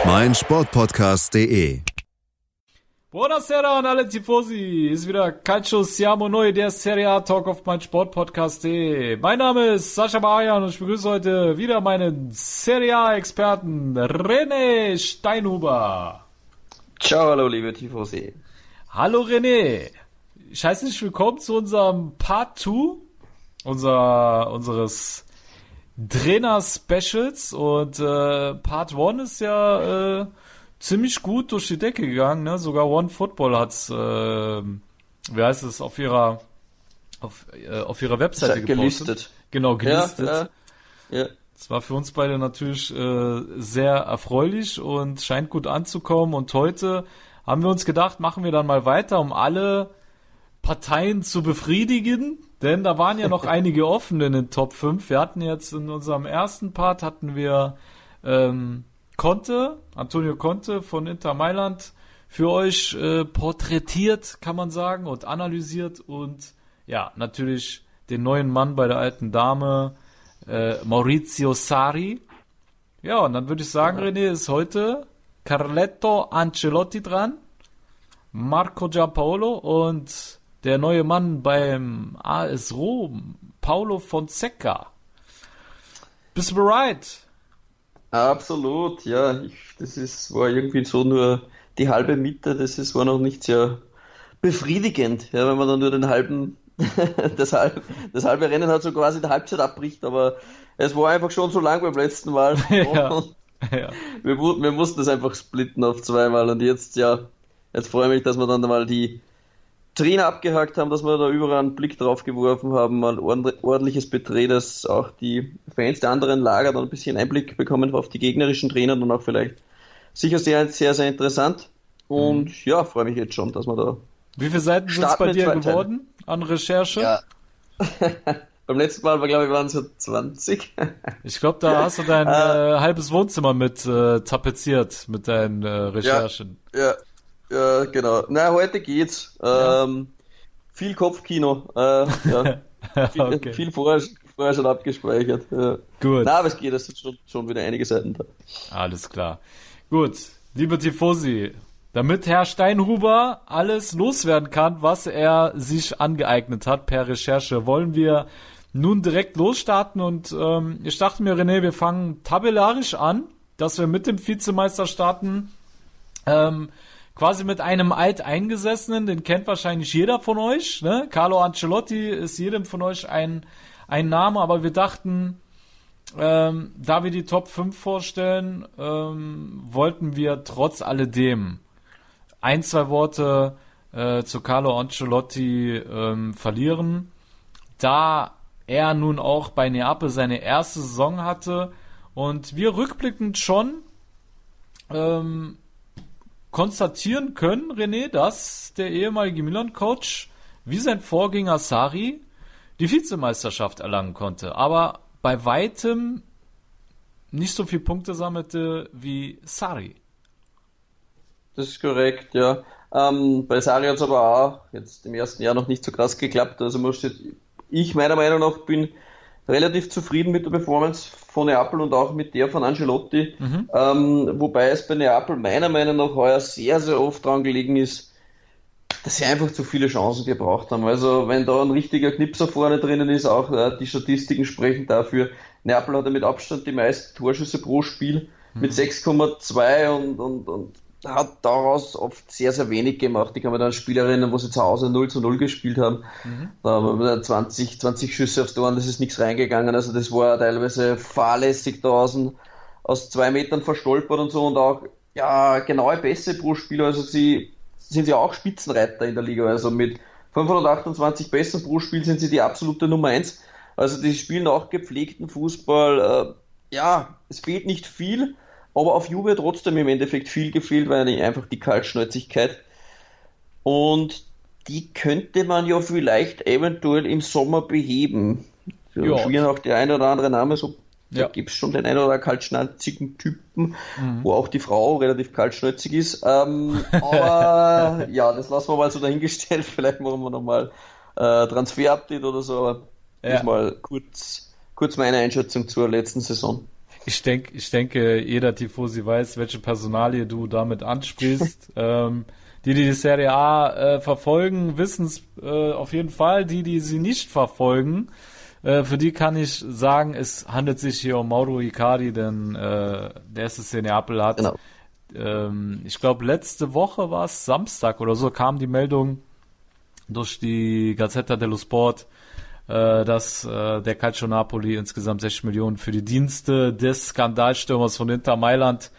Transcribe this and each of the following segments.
Auf meinsportpodcast.de. Buonasera an alle Tifosi. Ist wieder Calcio Siamo Neu, der Serie A Talk auf meinsportpodcast.de. Mein Name ist Sascha Bayan und ich begrüße heute wieder meinen Serie A Experten René Steinhuber. Ciao, hallo liebe Tifosi. Hallo René. Ich heiße dich willkommen zu unserem Part 2 unser, unseres Trainer-Specials und äh, Part 1 ist ja äh, ziemlich gut durch die Decke gegangen, ne? Sogar One Football hat's, äh, wie heißt es, auf ihrer auf, äh, auf ihrer Webseite gepostet. Gelistet. Genau, gelistet. Ja, ja. ja. Das war für uns beide natürlich äh, sehr erfreulich und scheint gut anzukommen. Und heute haben wir uns gedacht, machen wir dann mal weiter, um alle Parteien zu befriedigen. Denn da waren ja noch einige offen in den Top 5. Wir hatten jetzt in unserem ersten Part hatten wir ähm, Conte, Antonio Conte von Inter Mailand für euch äh, porträtiert, kann man sagen, und analysiert und ja, natürlich den neuen Mann bei der alten Dame, äh, Maurizio Sari. Ja, und dann würde ich sagen, René, ist heute Carletto Ancelotti dran, Marco Giampaolo und der neue Mann beim AS Rom, Paulo Fonseca. Bist du bereit? Absolut, ja. Ich, das ist, war irgendwie so nur die halbe Mitte, das ist, war noch nicht sehr befriedigend, ja, wenn man dann nur den halben, das, halbe, das halbe Rennen hat so quasi die Halbzeit abbricht, aber es war einfach schon so lang beim letzten Mal. ja. ja. Wir, wir mussten das einfach splitten auf zweimal und jetzt, ja, jetzt freue ich mich, dass wir dann mal die Trainer abgehakt haben, dass wir da überall einen Blick drauf geworfen haben, mal ordentliches Betreh, dass auch die Fans der anderen Lager dann ein bisschen Einblick bekommen auf die gegnerischen Trainer und auch vielleicht sicher sehr, sehr, sehr interessant. Und mhm. ja, freue mich jetzt schon, dass wir da. Wie viele Seiten sind es bei dir geworden an Recherche? Ja. Beim letzten Mal war, glaube ich, waren es so 20. ich glaube, da hast du dein äh, halbes Wohnzimmer mit äh, tapeziert mit deinen äh, Recherchen. Ja, ja, ja, genau. Na, heute geht's. Ja. Ähm, viel Kopfkino. Äh, ja. viel, okay. viel vorher, vorher, schon abgespeichert. Ja. Gut. Na, aber es geht, es sind schon, schon wieder einige Seiten da. Alles klar. Gut, liebe Tifosi, damit Herr Steinhuber alles loswerden kann, was er sich angeeignet hat per Recherche, wollen wir nun direkt losstarten und ähm, ich dachte mir, René, wir fangen tabellarisch an, dass wir mit dem Vizemeister starten. Ähm, quasi mit einem Alteingesessenen, den kennt wahrscheinlich jeder von euch. Ne? Carlo Ancelotti ist jedem von euch ein, ein Name, aber wir dachten, ähm, da wir die Top 5 vorstellen, ähm, wollten wir trotz alledem ein, zwei Worte äh, zu Carlo Ancelotti ähm, verlieren, da er nun auch bei Neapel seine erste Saison hatte und wir rückblickend schon ähm, konstatieren können, René, dass der ehemalige Milan-Coach wie sein Vorgänger Sari die Vizemeisterschaft erlangen konnte, aber bei weitem nicht so viele Punkte sammelte wie Sari. Das ist korrekt, ja. Ähm, bei Sari hat es aber auch jetzt im ersten Jahr noch nicht so krass geklappt. Also musste ich meiner Meinung nach bin relativ zufrieden mit der Performance von Neapel und auch mit der von Ancelotti. Mhm. Ähm, wobei es bei Neapel meiner Meinung nach heuer sehr, sehr oft dran gelegen ist, dass sie einfach zu viele Chancen gebraucht haben. Also wenn da ein richtiger Knipser vorne drinnen ist, auch äh, die Statistiken sprechen dafür. Neapel hat ja mit Abstand die meisten Torschüsse pro Spiel mhm. mit 6,2 und, und, und hat daraus oft sehr, sehr wenig gemacht. Ich kann mir da an Spiele erinnern, wo sie zu Hause 0 zu 0 gespielt haben. Mhm. Da haben wir 20, 20 Schüsse aufs Tor und das ist nichts reingegangen. Also das war teilweise fahrlässig da außen aus zwei Metern verstolpert und so und auch ja, genaue Pässe pro Spieler. Also sie sind ja auch Spitzenreiter in der Liga. Also mit 528 Pässen pro Spiel sind sie die absolute Nummer eins. Also die spielen auch gepflegten Fußball. Äh, ja, es fehlt nicht viel Aber auf Juve trotzdem im Endeffekt viel gefehlt, weil einfach die Kaltschnäuzigkeit. Und die könnte man ja vielleicht eventuell im Sommer beheben. Da ja. schwirren auch der ein oder andere Name so ja. Da gibt es schon den einen oder anderen kaltschnäuzigen Typen, mhm. wo auch die Frau relativ kaltschnäuzig ist. Ähm, aber ja, das lassen wir mal so dahingestellt. Vielleicht machen wir nochmal äh, Transfer-Update oder so. Aber ja. mal kurz, kurz meine Einschätzung zur letzten Saison. Ich denke, ich denke, jeder Tifosi weiß, welche Personalie du damit ansprichst. ähm, die, die die Serie A äh, verfolgen, wissen es äh, auf jeden Fall. Die, die sie nicht verfolgen, äh, für die kann ich sagen, es handelt sich hier um Mauro Icardi, denn äh, der ist es in Neapel hat. Genau. Ähm, ich glaube, letzte Woche war es Samstag oder so, kam die Meldung durch die Gazzetta dello Sport, dass äh, der Calcio Napoli insgesamt 60 Millionen für die Dienste des Skandalstürmers von Inter Mailand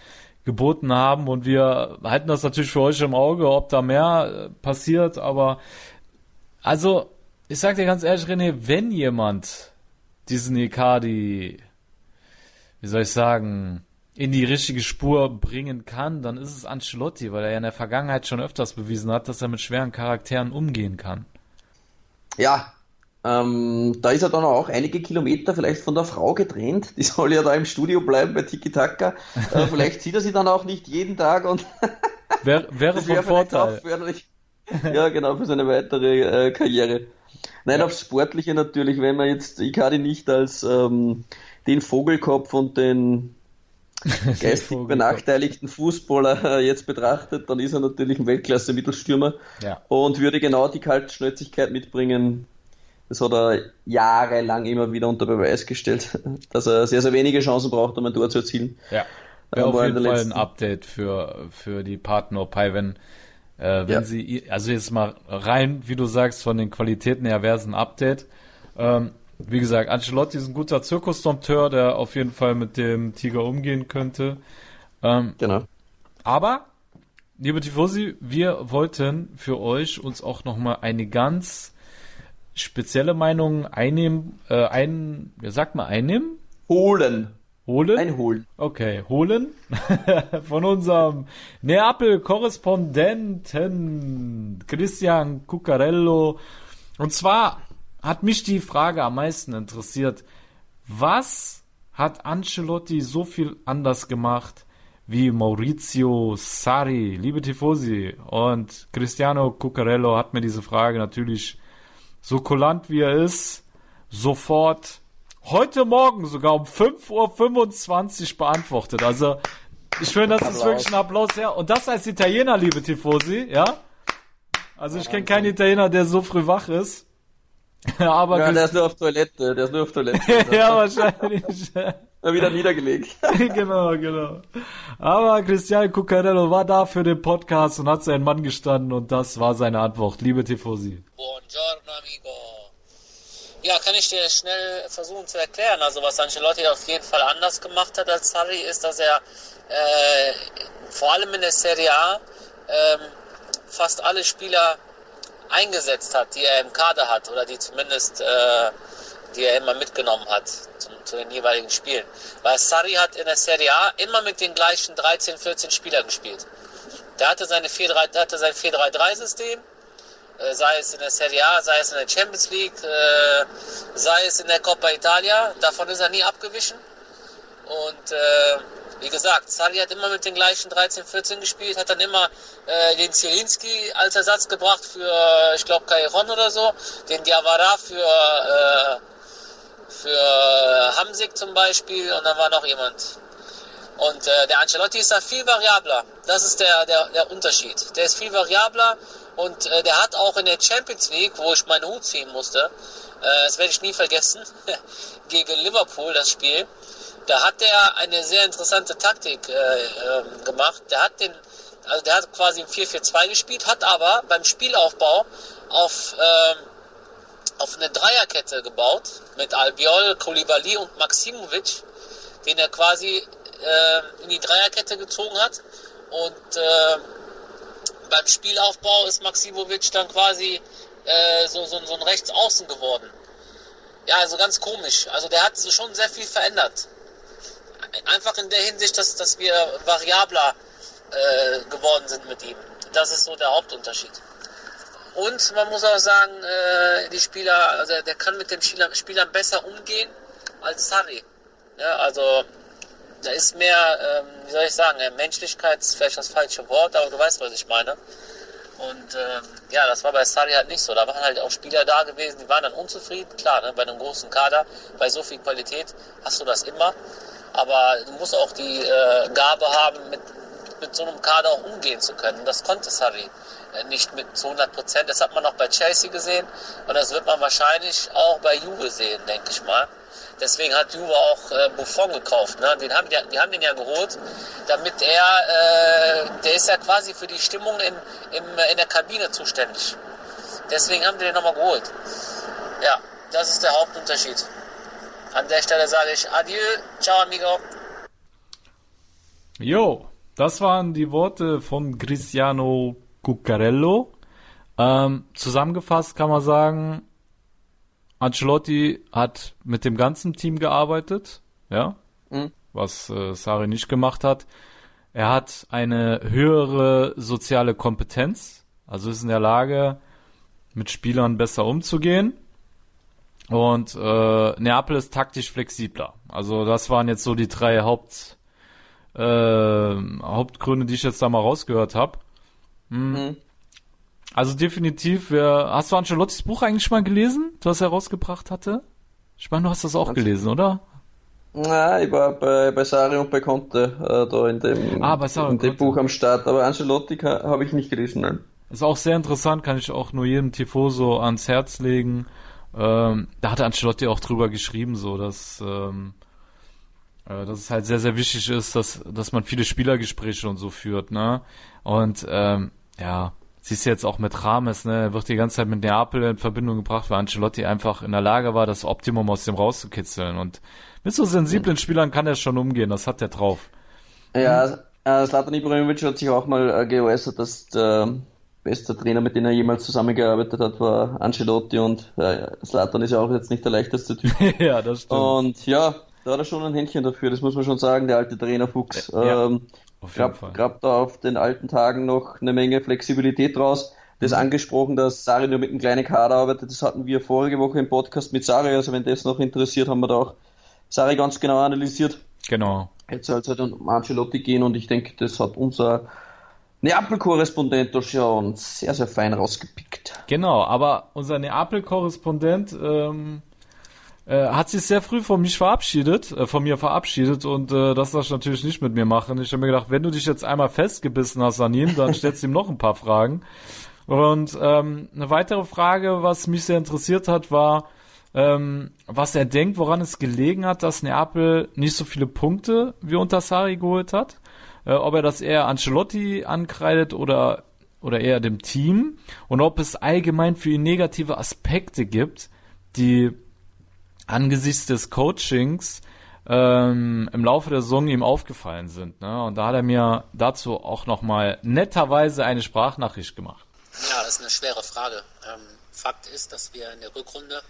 geboten haben und wir halten das natürlich für euch im Auge, ob da mehr äh, passiert, aber also ich sag dir ganz ehrlich, René, wenn jemand diesen Icardi, wie soll ich sagen, in die richtige Spur bringen kann, dann ist es Ancelotti, weil er ja in der Vergangenheit schon öfters bewiesen hat, dass er mit schweren Charakteren umgehen kann. Ja, ähm, da ist er dann auch einige Kilometer vielleicht von der Frau getrennt. Die soll ja da im Studio bleiben bei Tiki Taka. Äh, vielleicht sieht er sie dann auch nicht jeden Tag und Wär, wäre von Vorteil. ja, genau, für seine weitere äh, Karriere. Nein, ja. aufs Sportliche natürlich, wenn man jetzt Icardi nicht als ähm, den Vogelkopf und den geistig benachteiligten Fußballer äh, jetzt betrachtet, dann ist er natürlich ein Weltklasse-Mittelstürmer ja. und würde genau die Kaltschnäuzigkeit mitbringen. Das hat er jahrelang immer wieder unter Beweis gestellt, dass er sehr, sehr wenige Chancen braucht, um ein Tor zu erzielen. Ja, wäre auf jeden Fall ein Update für, für die Partner Paiven äh, wenn ja. sie, also jetzt mal rein, wie du sagst, von den Qualitäten her wäre es ein Update. Ähm, wie gesagt, Ancelotti ist ein guter Zirkusdompteur, der auf jeden Fall mit dem Tiger umgehen könnte. Ähm, genau. Aber, liebe Tifosi, wir wollten für euch uns auch nochmal eine ganz spezielle Meinung einnehmen, äh, ein, wie sagt man, einnehmen? Holen. Holen? Einholen. Okay, holen von unserem Neapel-Korrespondenten Christian Cuccarello. Und zwar hat mich die Frage am meisten interessiert. Was hat Ancelotti so viel anders gemacht wie Maurizio Sari? Liebe Tifosi und Cristiano Cuccarello hat mir diese Frage natürlich so kulant wie er ist sofort heute Morgen sogar um 5.25 Uhr beantwortet. Also, ich finde, das ist wirklich ein Applaus her. Und das als Italiener, liebe Tifosi, ja? Also, ich kenne keinen Italiener, der so früh wach ist. Aber ja, der ist nur auf Toilette, der ist nur auf Toilette. ja, wahrscheinlich. Mal wieder niedergelegt. genau, genau. Aber Cristiano Cuccarello war da für den Podcast und hat seinen Mann gestanden und das war seine Antwort. Liebe Tifosi. Buongiorno, amigo. Ja, kann ich dir schnell versuchen zu erklären. Also was Ancelotti auf jeden Fall anders gemacht hat als Sarri, ist, dass er äh, vor allem in der Serie A äh, fast alle Spieler eingesetzt hat, die er im Kader hat oder die zumindest äh, die er immer mitgenommen hat zum, zu den jeweiligen Spielen. Weil Sarri hat in der Serie A immer mit den gleichen 13, 14 Spielern gespielt. Der hatte, seine 4 hatte sein 4-3-3-System äh, sei es in der Serie A, sei es in der Champions League, äh, sei es in der Coppa Italia. Davon ist er nie abgewichen. Und äh, wie gesagt, Sali hat immer mit den gleichen 13, 14 gespielt, hat dann immer äh, den Zielinski als Ersatz gebracht für, ich glaube, Kairon oder so, den Diawara für, äh, für Hamsik zum Beispiel und dann war noch jemand. Und äh, der Ancelotti ist da viel variabler. Das ist der, der, der Unterschied. Der ist viel variabler und äh, der hat auch in der Champions League, wo ich meinen Hut ziehen musste, äh, das werde ich nie vergessen, gegen Liverpool das Spiel, da hat er eine sehr interessante Taktik äh, äh, gemacht. Der hat den, also der hat quasi im 4-4-2 gespielt, hat aber beim Spielaufbau auf, äh, auf eine Dreierkette gebaut mit Albiol, Koulibaly und Maximovic, den er quasi äh, in die Dreierkette gezogen hat. Und äh, beim Spielaufbau ist Maximovic dann quasi äh, so, so, so ein Rechtsaußen geworden. Ja, also ganz komisch. Also der hat schon sehr viel verändert. Einfach in der Hinsicht, dass, dass wir variabler äh, geworden sind mit ihm. Das ist so der Hauptunterschied. Und man muss auch sagen, äh, die Spieler, also der kann mit den Spielern, Spielern besser umgehen als Sarri. Ja, also da ist mehr, ähm, wie soll ich sagen, Menschlichkeit ist vielleicht das falsche Wort, aber du weißt, was ich meine. Und ähm, ja, das war bei Sarri halt nicht so. Da waren halt auch Spieler da gewesen, die waren dann unzufrieden. Klar, ne, bei einem großen Kader, bei so viel Qualität hast du das immer. Aber du musst auch die äh, Gabe haben, mit, mit so einem Kader auch umgehen zu können. Das konnte Sarri äh, nicht mit zu 100 Prozent. Das hat man auch bei Chelsea gesehen und das wird man wahrscheinlich auch bei Juve sehen, denke ich mal. Deswegen hat Juve auch äh, Buffon gekauft. Ne? Den haben, die, die haben den ja geholt, damit er, äh, der ist ja quasi für die Stimmung in, im, in der Kabine zuständig. Deswegen haben die den nochmal geholt. Ja, das ist der Hauptunterschied. An der Stelle sage ich Adieu, ciao amigo. Jo, das waren die Worte von Cristiano Cuccarello. Ähm, zusammengefasst kann man sagen, Ancelotti hat mit dem ganzen Team gearbeitet, ja, mhm. was äh, Sari nicht gemacht hat. Er hat eine höhere soziale Kompetenz, also ist in der Lage, mit Spielern besser umzugehen. Und äh, Neapel ist taktisch flexibler. Also das waren jetzt so die drei Haupt, äh, Hauptgründe, die ich jetzt da mal rausgehört habe. Hm. Mhm. Also definitiv, wer, hast du Ancelottis Buch eigentlich mal gelesen, was er rausgebracht hatte? Ich meine, du hast das auch gelesen, oder? Na, ich war bei, bei Sari und bei Conte äh, da in dem, ah, bei in dem Buch am Start, aber Ancelotti habe ich nicht gelesen, nein. Ist auch sehr interessant, kann ich auch nur jedem Tifoso ans Herz legen. Ähm, da hat Ancelotti auch drüber geschrieben, so dass, ähm, äh, dass es halt sehr, sehr wichtig ist, dass, dass man viele Spielergespräche und so führt, ne? Und ähm, ja, Siehst du jetzt auch mit Rames, ne, er wird die ganze Zeit mit Neapel in Verbindung gebracht, weil Ancelotti einfach in der Lage war, das Optimum aus dem rauszukitzeln. Und mit so sensiblen Spielern kann er schon umgehen, das hat er drauf. Ja, äh, Slatan Ibrahimovic hat sich auch mal äh, geäußert, dass der beste Trainer, mit dem er jemals zusammengearbeitet hat, war Ancelotti und äh, Slatan ist ja auch jetzt nicht der leichteste Typ. ja, das stimmt. Und ja, da hat er schon ein Händchen dafür, das muss man schon sagen, der alte Trainer Fuchs. Ja. Ähm. Gab da auf den alten Tagen noch eine Menge Flexibilität draus. Das mhm. angesprochen, dass Sari nur mit einem kleinen Kader arbeitet, das hatten wir vorige Woche im Podcast mit Sari, also wenn das noch interessiert, haben wir da auch Sari ganz genau analysiert. Genau. Jetzt soll es halt um Ancelotti gehen und ich denke, das hat unser Neapel-Korrespondent da schon sehr, sehr fein rausgepickt. Genau, aber unser Neapel-Korrespondent ähm, äh, hat sich sehr früh von mich verabschiedet, äh, von mir verabschiedet und äh, das darf ich natürlich nicht mit mir machen. Ich habe mir gedacht, wenn du dich jetzt einmal festgebissen hast an ihm, dann stellst du ihm noch ein paar Fragen. Und ähm, eine weitere Frage, was mich sehr interessiert hat, war, ähm, was er denkt, woran es gelegen hat, dass Neapel nicht so viele Punkte wie unter Sari geholt hat. Äh, ob er das eher Ancelotti ankreidet oder, oder eher dem Team und ob es allgemein für ihn negative Aspekte gibt, die angesichts des Coachings ähm, im Laufe der Saison ihm aufgefallen sind. Ne? Und da hat er mir dazu auch nochmal netterweise eine Sprachnachricht gemacht. Ja, das ist eine schwere Frage. Ähm, Fakt ist, dass wir in der Rückrunde,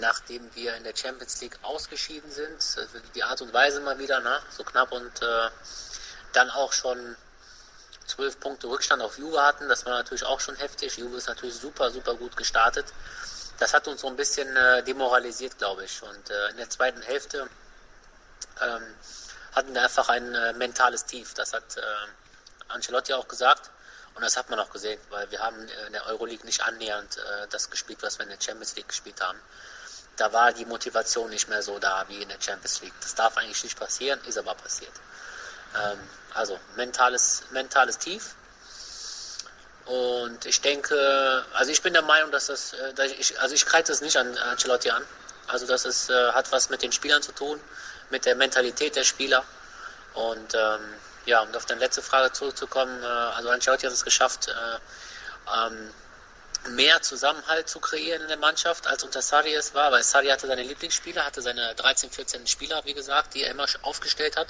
nachdem wir in der Champions League ausgeschieden sind, also die Art und Weise mal wieder, ne? so knapp und äh, dann auch schon zwölf Punkte Rückstand auf Juve hatten. Das war natürlich auch schon heftig. Juve ist natürlich super, super gut gestartet das hat uns so ein bisschen äh, demoralisiert, glaube ich. Und äh, in der zweiten Hälfte ähm, hatten wir einfach ein äh, mentales Tief. Das hat äh, Ancelotti auch gesagt. Und das hat man auch gesehen, weil wir haben in der Euroleague nicht annähernd äh, das gespielt, was wir in der Champions League gespielt haben. Da war die Motivation nicht mehr so da wie in der Champions League. Das darf eigentlich nicht passieren, ist aber passiert. Ähm, also mentales, mentales Tief. Und ich denke, also ich bin der Meinung, dass das, äh, dass ich, also ich kreide das nicht an Ancelotti an. Also das äh, hat was mit den Spielern zu tun, mit der Mentalität der Spieler. Und ähm, ja, um auf deine letzte Frage zurückzukommen, äh, also Ancelotti hat es geschafft, äh, ähm, mehr Zusammenhalt zu kreieren in der Mannschaft, als unter Sari es war, weil Sari hatte seine Lieblingsspieler, hatte seine 13, 14 Spieler, wie gesagt, die er immer aufgestellt hat.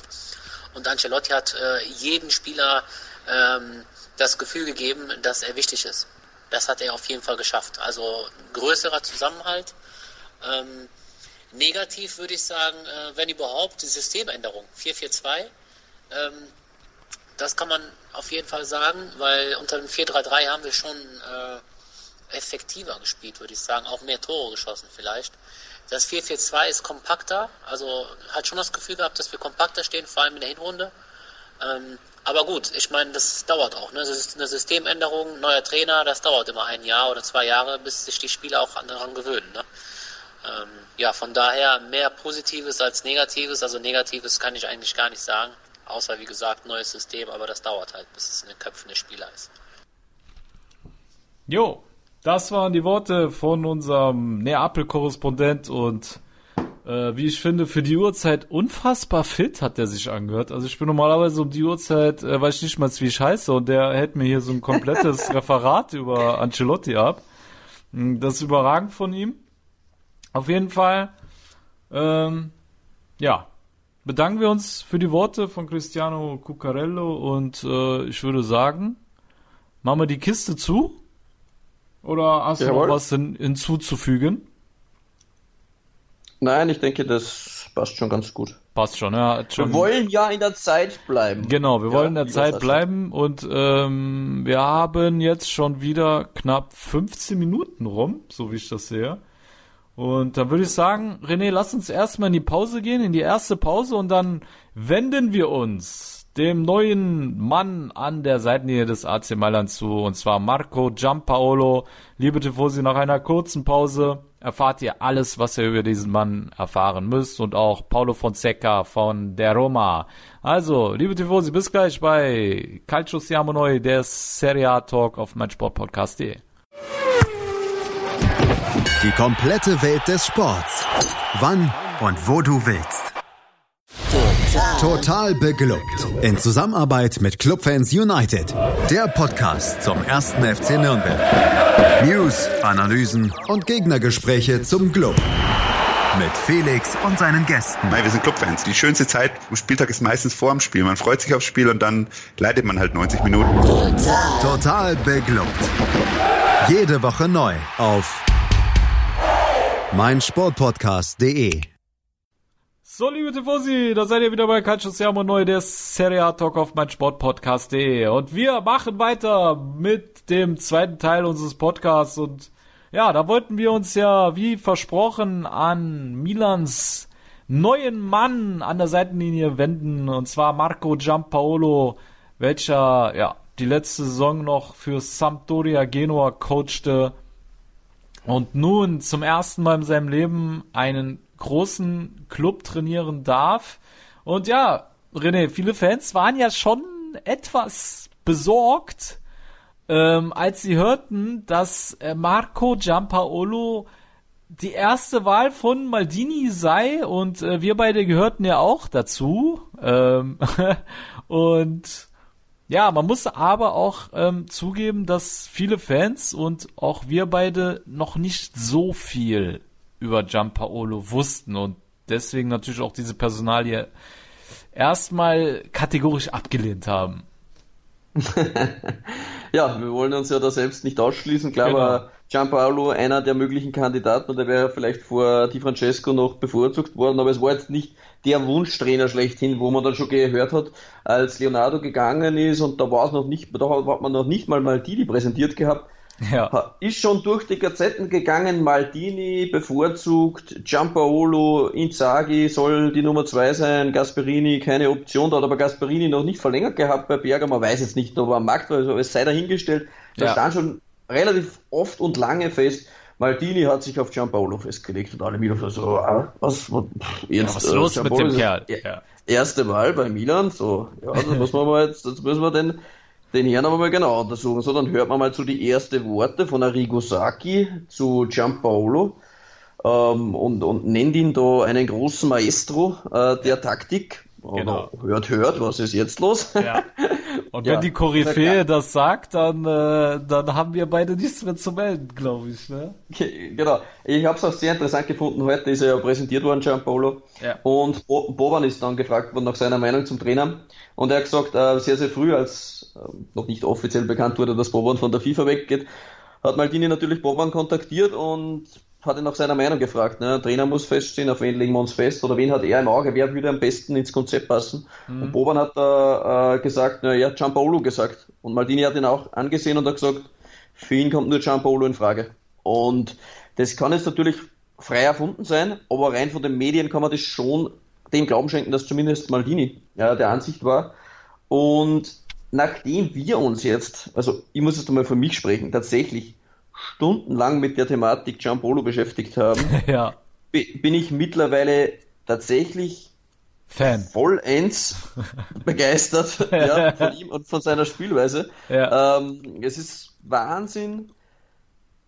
Und Ancelotti hat äh, jeden Spieler ähm, das Gefühl gegeben, dass er wichtig ist. Das hat er auf jeden Fall geschafft. Also größerer Zusammenhalt. Ähm, Negativ würde ich sagen, äh, wenn überhaupt, die Systemänderung 442. Ähm, das kann man auf jeden Fall sagen, weil unter dem 433 haben wir schon äh, effektiver gespielt, würde ich sagen, auch mehr Tore geschossen vielleicht. Das 442 ist kompakter, also hat schon das Gefühl gehabt, dass wir kompakter stehen, vor allem in der Hinrunde. Ähm, aber gut, ich meine, das dauert auch. Ne? Das ist eine Systemänderung, neuer Trainer, das dauert immer ein Jahr oder zwei Jahre, bis sich die Spieler auch daran gewöhnen. Ne? Ähm, ja, von daher mehr Positives als Negatives. Also Negatives kann ich eigentlich gar nicht sagen. Außer, wie gesagt, neues System, aber das dauert halt, bis es in den Köpfen der Spieler ist. Jo, das waren die Worte von unserem Neapel-Korrespondent und äh, wie ich finde, für die Uhrzeit unfassbar fit hat der sich angehört. Also ich bin normalerweise um die Uhrzeit, äh, weiß ich nicht mal, wie ich heiße und der hält mir hier so ein komplettes Referat über Ancelotti ab. Hm, das ist überragend von ihm. Auf jeden Fall, ähm, ja, bedanken wir uns für die Worte von Cristiano Cuccarello und äh, ich würde sagen, machen wir die Kiste zu? Oder hast Jawohl. du noch was hin, hinzuzufügen? Nein, ich denke, das passt schon ganz gut. Passt schon, ja. Schon. Wir wollen ja in der Zeit bleiben. Genau, wir ja, wollen in der Zeit bleiben und ähm, wir haben jetzt schon wieder knapp 15 Minuten rum, so wie ich das sehe. Und dann würde ich sagen, René, lass uns erstmal in die Pause gehen, in die erste Pause und dann wenden wir uns dem neuen Mann an der Seitenlinie des AC Mailand zu, und zwar Marco Giampaolo. Liebe Tifosi, nach einer kurzen Pause erfahrt ihr alles, was ihr über diesen Mann erfahren müsst und auch Paulo Fonseca von der Roma. Also, liebe Tifosi, bis gleich bei Calcio Siamo Noi, der Serie A Talk auf meinsportpodcast.de. Die komplette Welt des Sports. Wann und wo du willst. Total beglückt. In Zusammenarbeit mit Clubfans United. Der Podcast zum ersten FC Nürnberg. News, Analysen und Gegnergespräche zum Club. Mit Felix und seinen Gästen. Nein, wir sind Clubfans. Die schönste Zeit am Spieltag ist meistens vor dem Spiel. Man freut sich aufs Spiel und dann leidet man halt 90 Minuten. Total beglückt. Jede Woche neu auf meinsportpodcast.de so, liebe Tifosi, da seid ihr wieder bei Calcio Siamo Neu, der Serie A Talk auf meinsportpodcast.de. Und wir machen weiter mit dem zweiten Teil unseres Podcasts. Und ja, da wollten wir uns ja, wie versprochen, an Milans neuen Mann an der Seitenlinie wenden. Und zwar Marco Giampaolo, welcher, ja, die letzte Saison noch für Sampdoria Genua coachte und nun zum ersten Mal in seinem Leben einen großen Club trainieren darf. Und ja, René, viele Fans waren ja schon etwas besorgt, ähm, als sie hörten, dass äh, Marco Giampaolo die erste Wahl von Maldini sei und äh, wir beide gehörten ja auch dazu. Ähm, und ja, man muss aber auch ähm, zugeben, dass viele Fans und auch wir beide noch nicht so viel über Giampaolo wussten und deswegen natürlich auch diese Personalie erstmal kategorisch abgelehnt haben. ja, wir wollen uns ja da selbst nicht ausschließen. Klar genau. war Gianpaolo einer der möglichen Kandidaten und er wäre vielleicht vor Di Francesco noch bevorzugt worden, aber es war jetzt nicht der Wunschtrainer schlechthin, wo man dann schon gehört hat, als Leonardo gegangen ist und da war es noch nicht, da hat man noch nicht mal Maldini präsentiert gehabt, ja. Ist schon durch die Gazetten gegangen, Maldini bevorzugt, Giampaolo, Inzaghi soll die Nummer zwei sein, Gasperini keine Option, da hat aber Gasperini noch nicht verlängert gehabt bei Berger, man weiß jetzt nicht, ob er am Markt war, also es sei dahingestellt. Da ja. stand schon relativ oft und lange fest, Maldini hat sich auf Giampaolo festgelegt und alle Milan so, ah, was, was, jetzt, ja, was ist los äh, mit dem Kerl? Ja. Erste Wahl bei Milan, so, ja, das muss man mal jetzt, das müssen wir denn den Herrn aber mal genau untersuchen. So, dann hört man mal zu die ersten Worte von Arrigo Sacchi zu Giampaolo ähm, und, und nennt ihn da einen großen Maestro äh, der Taktik. Genau. Hört, hört, was ist jetzt los? Ja. Und wenn ja, die Koryphäe das sagt, dann, äh, dann haben wir beide nichts mehr zu melden, glaube ich. Ne? Genau. Ich habe es auch sehr interessant gefunden. Heute ist er ja präsentiert worden, Giampaolo. Ja. Und Bo Boban ist dann gefragt worden nach seiner Meinung zum Trainer. Und er hat gesagt, äh, sehr, sehr früh, als äh, noch nicht offiziell bekannt wurde, dass Boban von der FIFA weggeht, hat Maldini natürlich Boban kontaktiert und hat ihn nach seiner Meinung gefragt. Ne? Der Trainer muss feststehen, auf wen legen wir uns fest oder wen hat er im Auge, wer würde am besten ins Konzept passen. Mhm. Und Boban hat da äh, gesagt, na, er hat Gianpaolo gesagt. Und Maldini hat ihn auch angesehen und hat gesagt, für ihn kommt nur Gianpaolo in Frage. Und das kann jetzt natürlich frei erfunden sein, aber rein von den Medien kann man das schon dem Glauben schenken, dass zumindest Maldini ja, der Ansicht war. Und nachdem wir uns jetzt, also ich muss jetzt einmal für mich sprechen, tatsächlich stundenlang mit der Thematik Giampolo beschäftigt haben, ja. bin ich mittlerweile tatsächlich Fan. vollends begeistert ja, von ihm und von seiner Spielweise. Ja. Ähm, es ist Wahnsinn,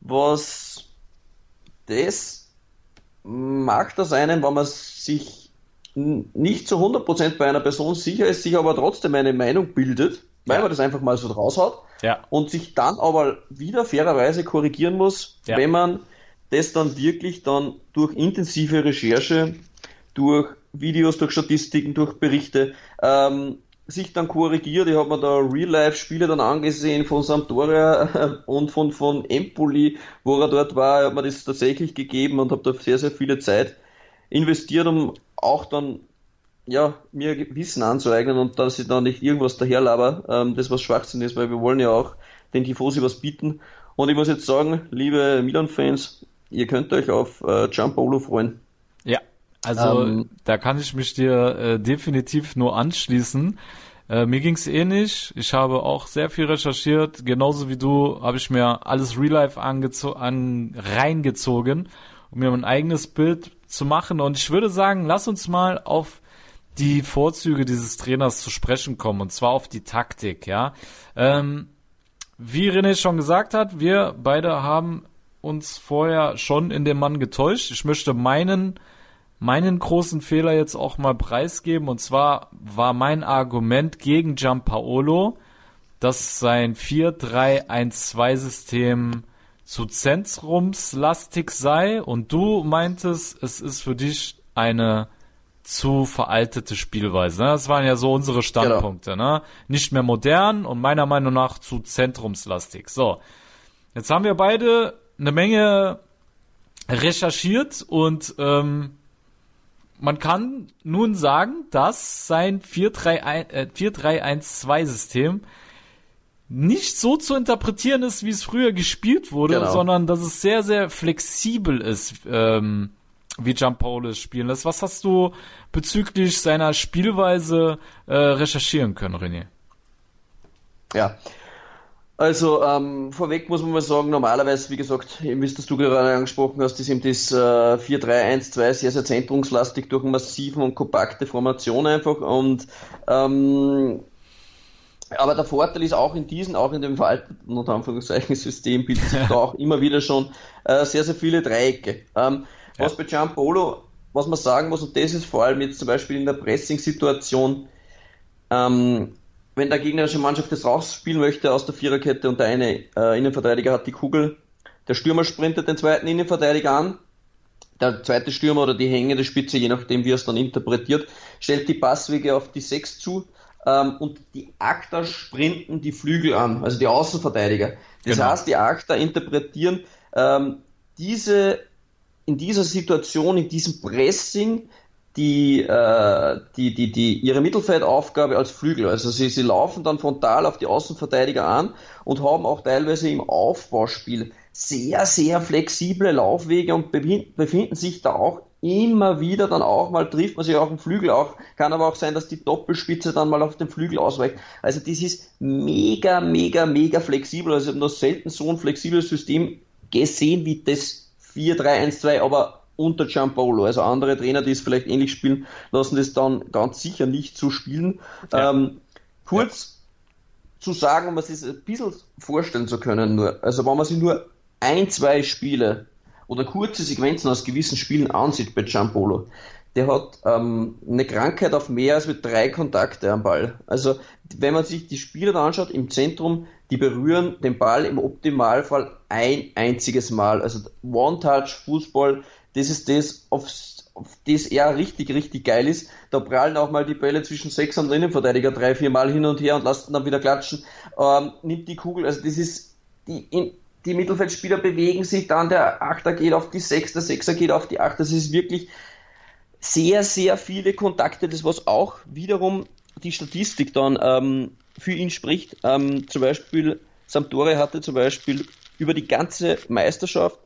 was das macht das einen, wenn man sich nicht zu 100% bei einer Person sicher ist, sich aber trotzdem eine Meinung bildet, weil ja. man das einfach mal so raushaut ja. und sich dann aber wieder fairerweise korrigieren muss, ja. wenn man das dann wirklich dann durch intensive Recherche, durch Videos, durch Statistiken, durch Berichte ähm, sich dann korrigiert. Ich habe mir da Real-Life-Spiele dann angesehen von Sampdoria und von, von Empoli, wo er dort war. Ich habe mir das tatsächlich gegeben und habe da sehr, sehr viele Zeit investiert, um auch dann ja, mir Wissen anzueignen und dass ich da nicht irgendwas daherlaber, ähm, das was Schwachsinn ist, weil wir wollen ja auch den Tifosi was bieten. Und ich muss jetzt sagen, liebe Milan-Fans, ihr könnt euch auf äh, Giampolo freuen. Ja, also ähm, da kann ich mich dir äh, definitiv nur anschließen. Äh, mir ging's ähnlich. Ich habe auch sehr viel recherchiert. Genauso wie du habe ich mir alles Real Life an reingezogen, um mir mein eigenes Bild zu machen. Und ich würde sagen, lass uns mal auf die Vorzüge dieses Trainers zu sprechen kommen, und zwar auf die Taktik, ja. Ähm, wie René schon gesagt hat, wir beide haben uns vorher schon in dem Mann getäuscht. Ich möchte meinen, meinen großen Fehler jetzt auch mal preisgeben, und zwar war mein Argument gegen Giampaolo, dass sein 4-3-1-2-System zu zentrumslastig sei und du meintest, es ist für dich eine zu veraltete Spielweise. Ne? Das waren ja so unsere Standpunkte. Genau. Ne? Nicht mehr modern und meiner Meinung nach zu zentrumslastig. So, jetzt haben wir beide eine Menge recherchiert und ähm, man kann nun sagen, dass sein 4-3-1-2-System äh, nicht so zu interpretieren ist, wie es früher gespielt wurde, genau. sondern dass es sehr, sehr flexibel ist. Ähm, wie Giampaolo es spielen lässt. Was hast du bezüglich seiner Spielweise äh, recherchieren können, René? Ja, also ähm, vorweg muss man mal sagen, normalerweise, wie gesagt, wie es du gerade angesprochen hast, ist eben das äh, 4-3-1-2 sehr, sehr zentrumslastig durch massiven und kompakte Formation einfach und ähm, aber der Vorteil ist auch in diesen, auch in dem veralteten unter Anführungszeichen System bildet sich da auch immer wieder schon äh, sehr, sehr viele Dreiecke. Ähm. Was bei Giampolo, was man sagen muss, und das ist vor allem jetzt zum Beispiel in der Pressing-Situation, ähm, wenn der gegnerische Mannschaft das rausspielen möchte aus der Viererkette und der eine äh, Innenverteidiger hat die Kugel, der Stürmer sprintet den zweiten Innenverteidiger an, der zweite Stürmer oder die hängende Spitze, je nachdem wie er es dann interpretiert, stellt die Passwege auf die Sechs zu ähm, und die Akter sprinten die Flügel an, also die Außenverteidiger. Das genau. heißt, die Akter interpretieren ähm, diese in dieser Situation, in diesem Pressing, die, äh, die, die, die, ihre Mittelfeldaufgabe als Flügel. Also sie, sie laufen dann frontal auf die Außenverteidiger an und haben auch teilweise im Aufbauspiel sehr, sehr flexible Laufwege und befinden sich da auch immer wieder dann auch mal trifft man sich auf den Flügel auch, kann aber auch sein, dass die Doppelspitze dann mal auf den Flügel ausweicht. Also das ist mega, mega, mega flexibel. Also ich habe noch selten so ein flexibles System gesehen wie das 4-3-1-2, aber unter Giampolo. Also andere Trainer, die es vielleicht ähnlich spielen, lassen das dann ganz sicher nicht so spielen. Ja. Ähm, kurz ja. zu sagen, um es sich ein bisschen vorstellen zu können, nur, also wenn man sich nur ein, zwei Spiele oder kurze Sequenzen aus gewissen Spielen ansieht bei Giampolo, der hat ähm, eine Krankheit auf mehr als mit drei Kontakte am Ball. Also wenn man sich die Spieler anschaut im Zentrum, die berühren den Ball im Optimalfall ein einziges Mal. Also One-Touch-Fußball, das ist das, auf, auf das er richtig, richtig geil ist. Da prallen auch mal die Bälle zwischen Sechs und Innenverteidiger drei, vier Mal hin und her und lassen dann wieder klatschen. Ähm, nimmt die Kugel, also das ist die, in, die Mittelfeldspieler bewegen sich dann, der Achter geht auf die Sechs, der Sechser geht auf die Acht. Das ist wirklich sehr, sehr viele Kontakte, das was auch wiederum die Statistik dann ähm, für ihn spricht. Ähm, zum Beispiel Sampdoria hatte zum Beispiel über die ganze Meisterschaft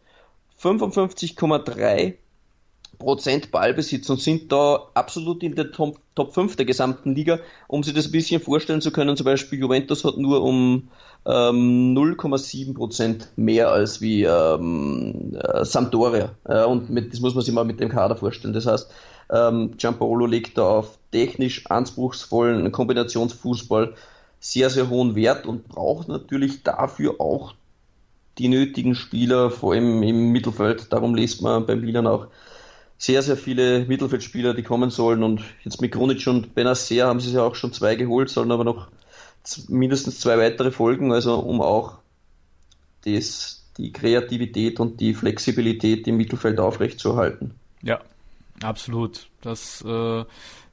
55,3 Prozent Ballbesitz und sind da absolut in der Top, Top 5 der gesamten Liga. Um sich das ein bisschen vorstellen zu können, zum Beispiel Juventus hat nur um ähm, 0,7 Prozent mehr als wie ähm, äh, Sampdoria. Äh, und mit, das muss man sich mal mit dem Kader vorstellen. Das heißt, ähm, Giampaolo legt da auf technisch anspruchsvollen Kombinationsfußball sehr, sehr hohen Wert und braucht natürlich dafür auch die nötigen Spieler, vor allem im Mittelfeld. Darum liest man bei Milan auch sehr, sehr viele Mittelfeldspieler, die kommen sollen. Und jetzt mit Krunic und Benacer haben sie ja auch schon zwei geholt, sollen aber noch mindestens zwei weitere folgen, also um auch das, die Kreativität und die Flexibilität im Mittelfeld aufrechtzuerhalten. Ja, absolut. Das äh,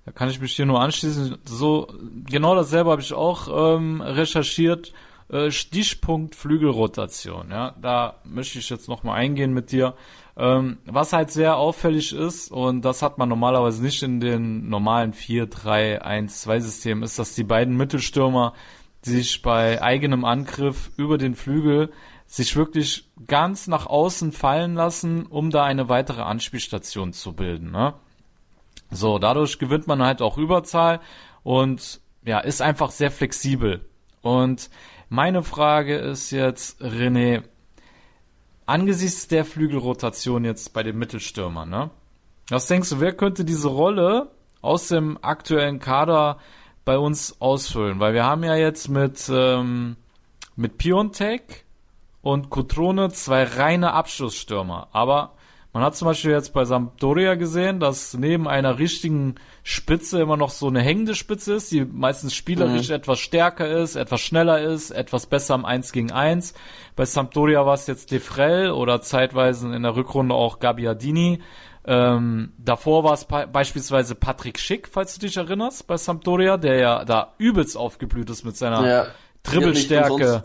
da kann ich mich hier nur anschließen. So genau dasselbe habe ich auch ähm, recherchiert. Äh, Stichpunkt Flügelrotation. Ja, da möchte ich jetzt noch mal eingehen mit dir. Ähm, was halt sehr auffällig ist und das hat man normalerweise nicht in den normalen 4-3-1-2-Systemen, ist, dass die beiden Mittelstürmer sich bei eigenem Angriff über den Flügel sich wirklich ganz nach außen fallen lassen, um da eine weitere Anspielstation zu bilden. Ne? So, dadurch gewinnt man halt auch Überzahl und ja, ist einfach sehr flexibel. Und meine Frage ist jetzt, René, angesichts der Flügelrotation jetzt bei den Mittelstürmern, ne? Was denkst du, wer könnte diese Rolle aus dem aktuellen Kader bei uns ausfüllen? Weil wir haben ja jetzt mit, ähm, mit Piontek und Kutrone zwei reine Abschlussstürmer. Aber man hat zum Beispiel jetzt bei Sampdoria gesehen, dass neben einer richtigen Spitze immer noch so eine hängende Spitze ist, die meistens spielerisch mhm. etwas stärker ist, etwas schneller ist, etwas besser am 1 gegen 1. Bei Sampdoria war es jetzt Defrel oder zeitweise in der Rückrunde auch Gabbiadini. Ähm, davor war es beispielsweise Patrick Schick, falls du dich erinnerst, bei Sampdoria, der ja da übelst aufgeblüht ist mit seiner ja, Dribbelstärke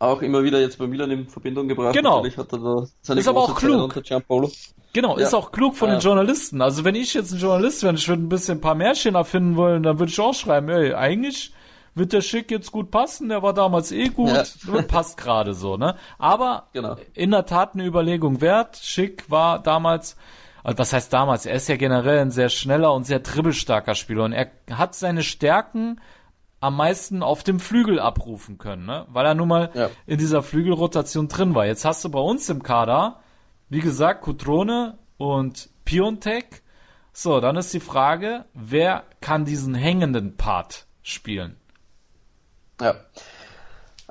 auch immer wieder jetzt bei Milan in Verbindung gebracht. Genau. Natürlich hat er da seine ist aber auch klug. Genau, ja. ist auch klug von ja. den Journalisten. Also wenn ich jetzt ein Journalist wäre, ich würde ein bisschen ein paar Märchen erfinden wollen, dann würde ich auch schreiben, ey, eigentlich wird der Schick jetzt gut passen, der war damals eh gut, ja. passt gerade so, ne? Aber genau. in der Tat eine Überlegung wert. Schick war damals, also was heißt damals? Er ist ja generell ein sehr schneller und sehr dribbelstarker Spieler und er hat seine Stärken am meisten auf dem Flügel abrufen können, ne? weil er nun mal ja. in dieser Flügelrotation drin war. Jetzt hast du bei uns im Kader, wie gesagt, Kutrone und Piontek. So, dann ist die Frage, wer kann diesen hängenden Part spielen? Ja.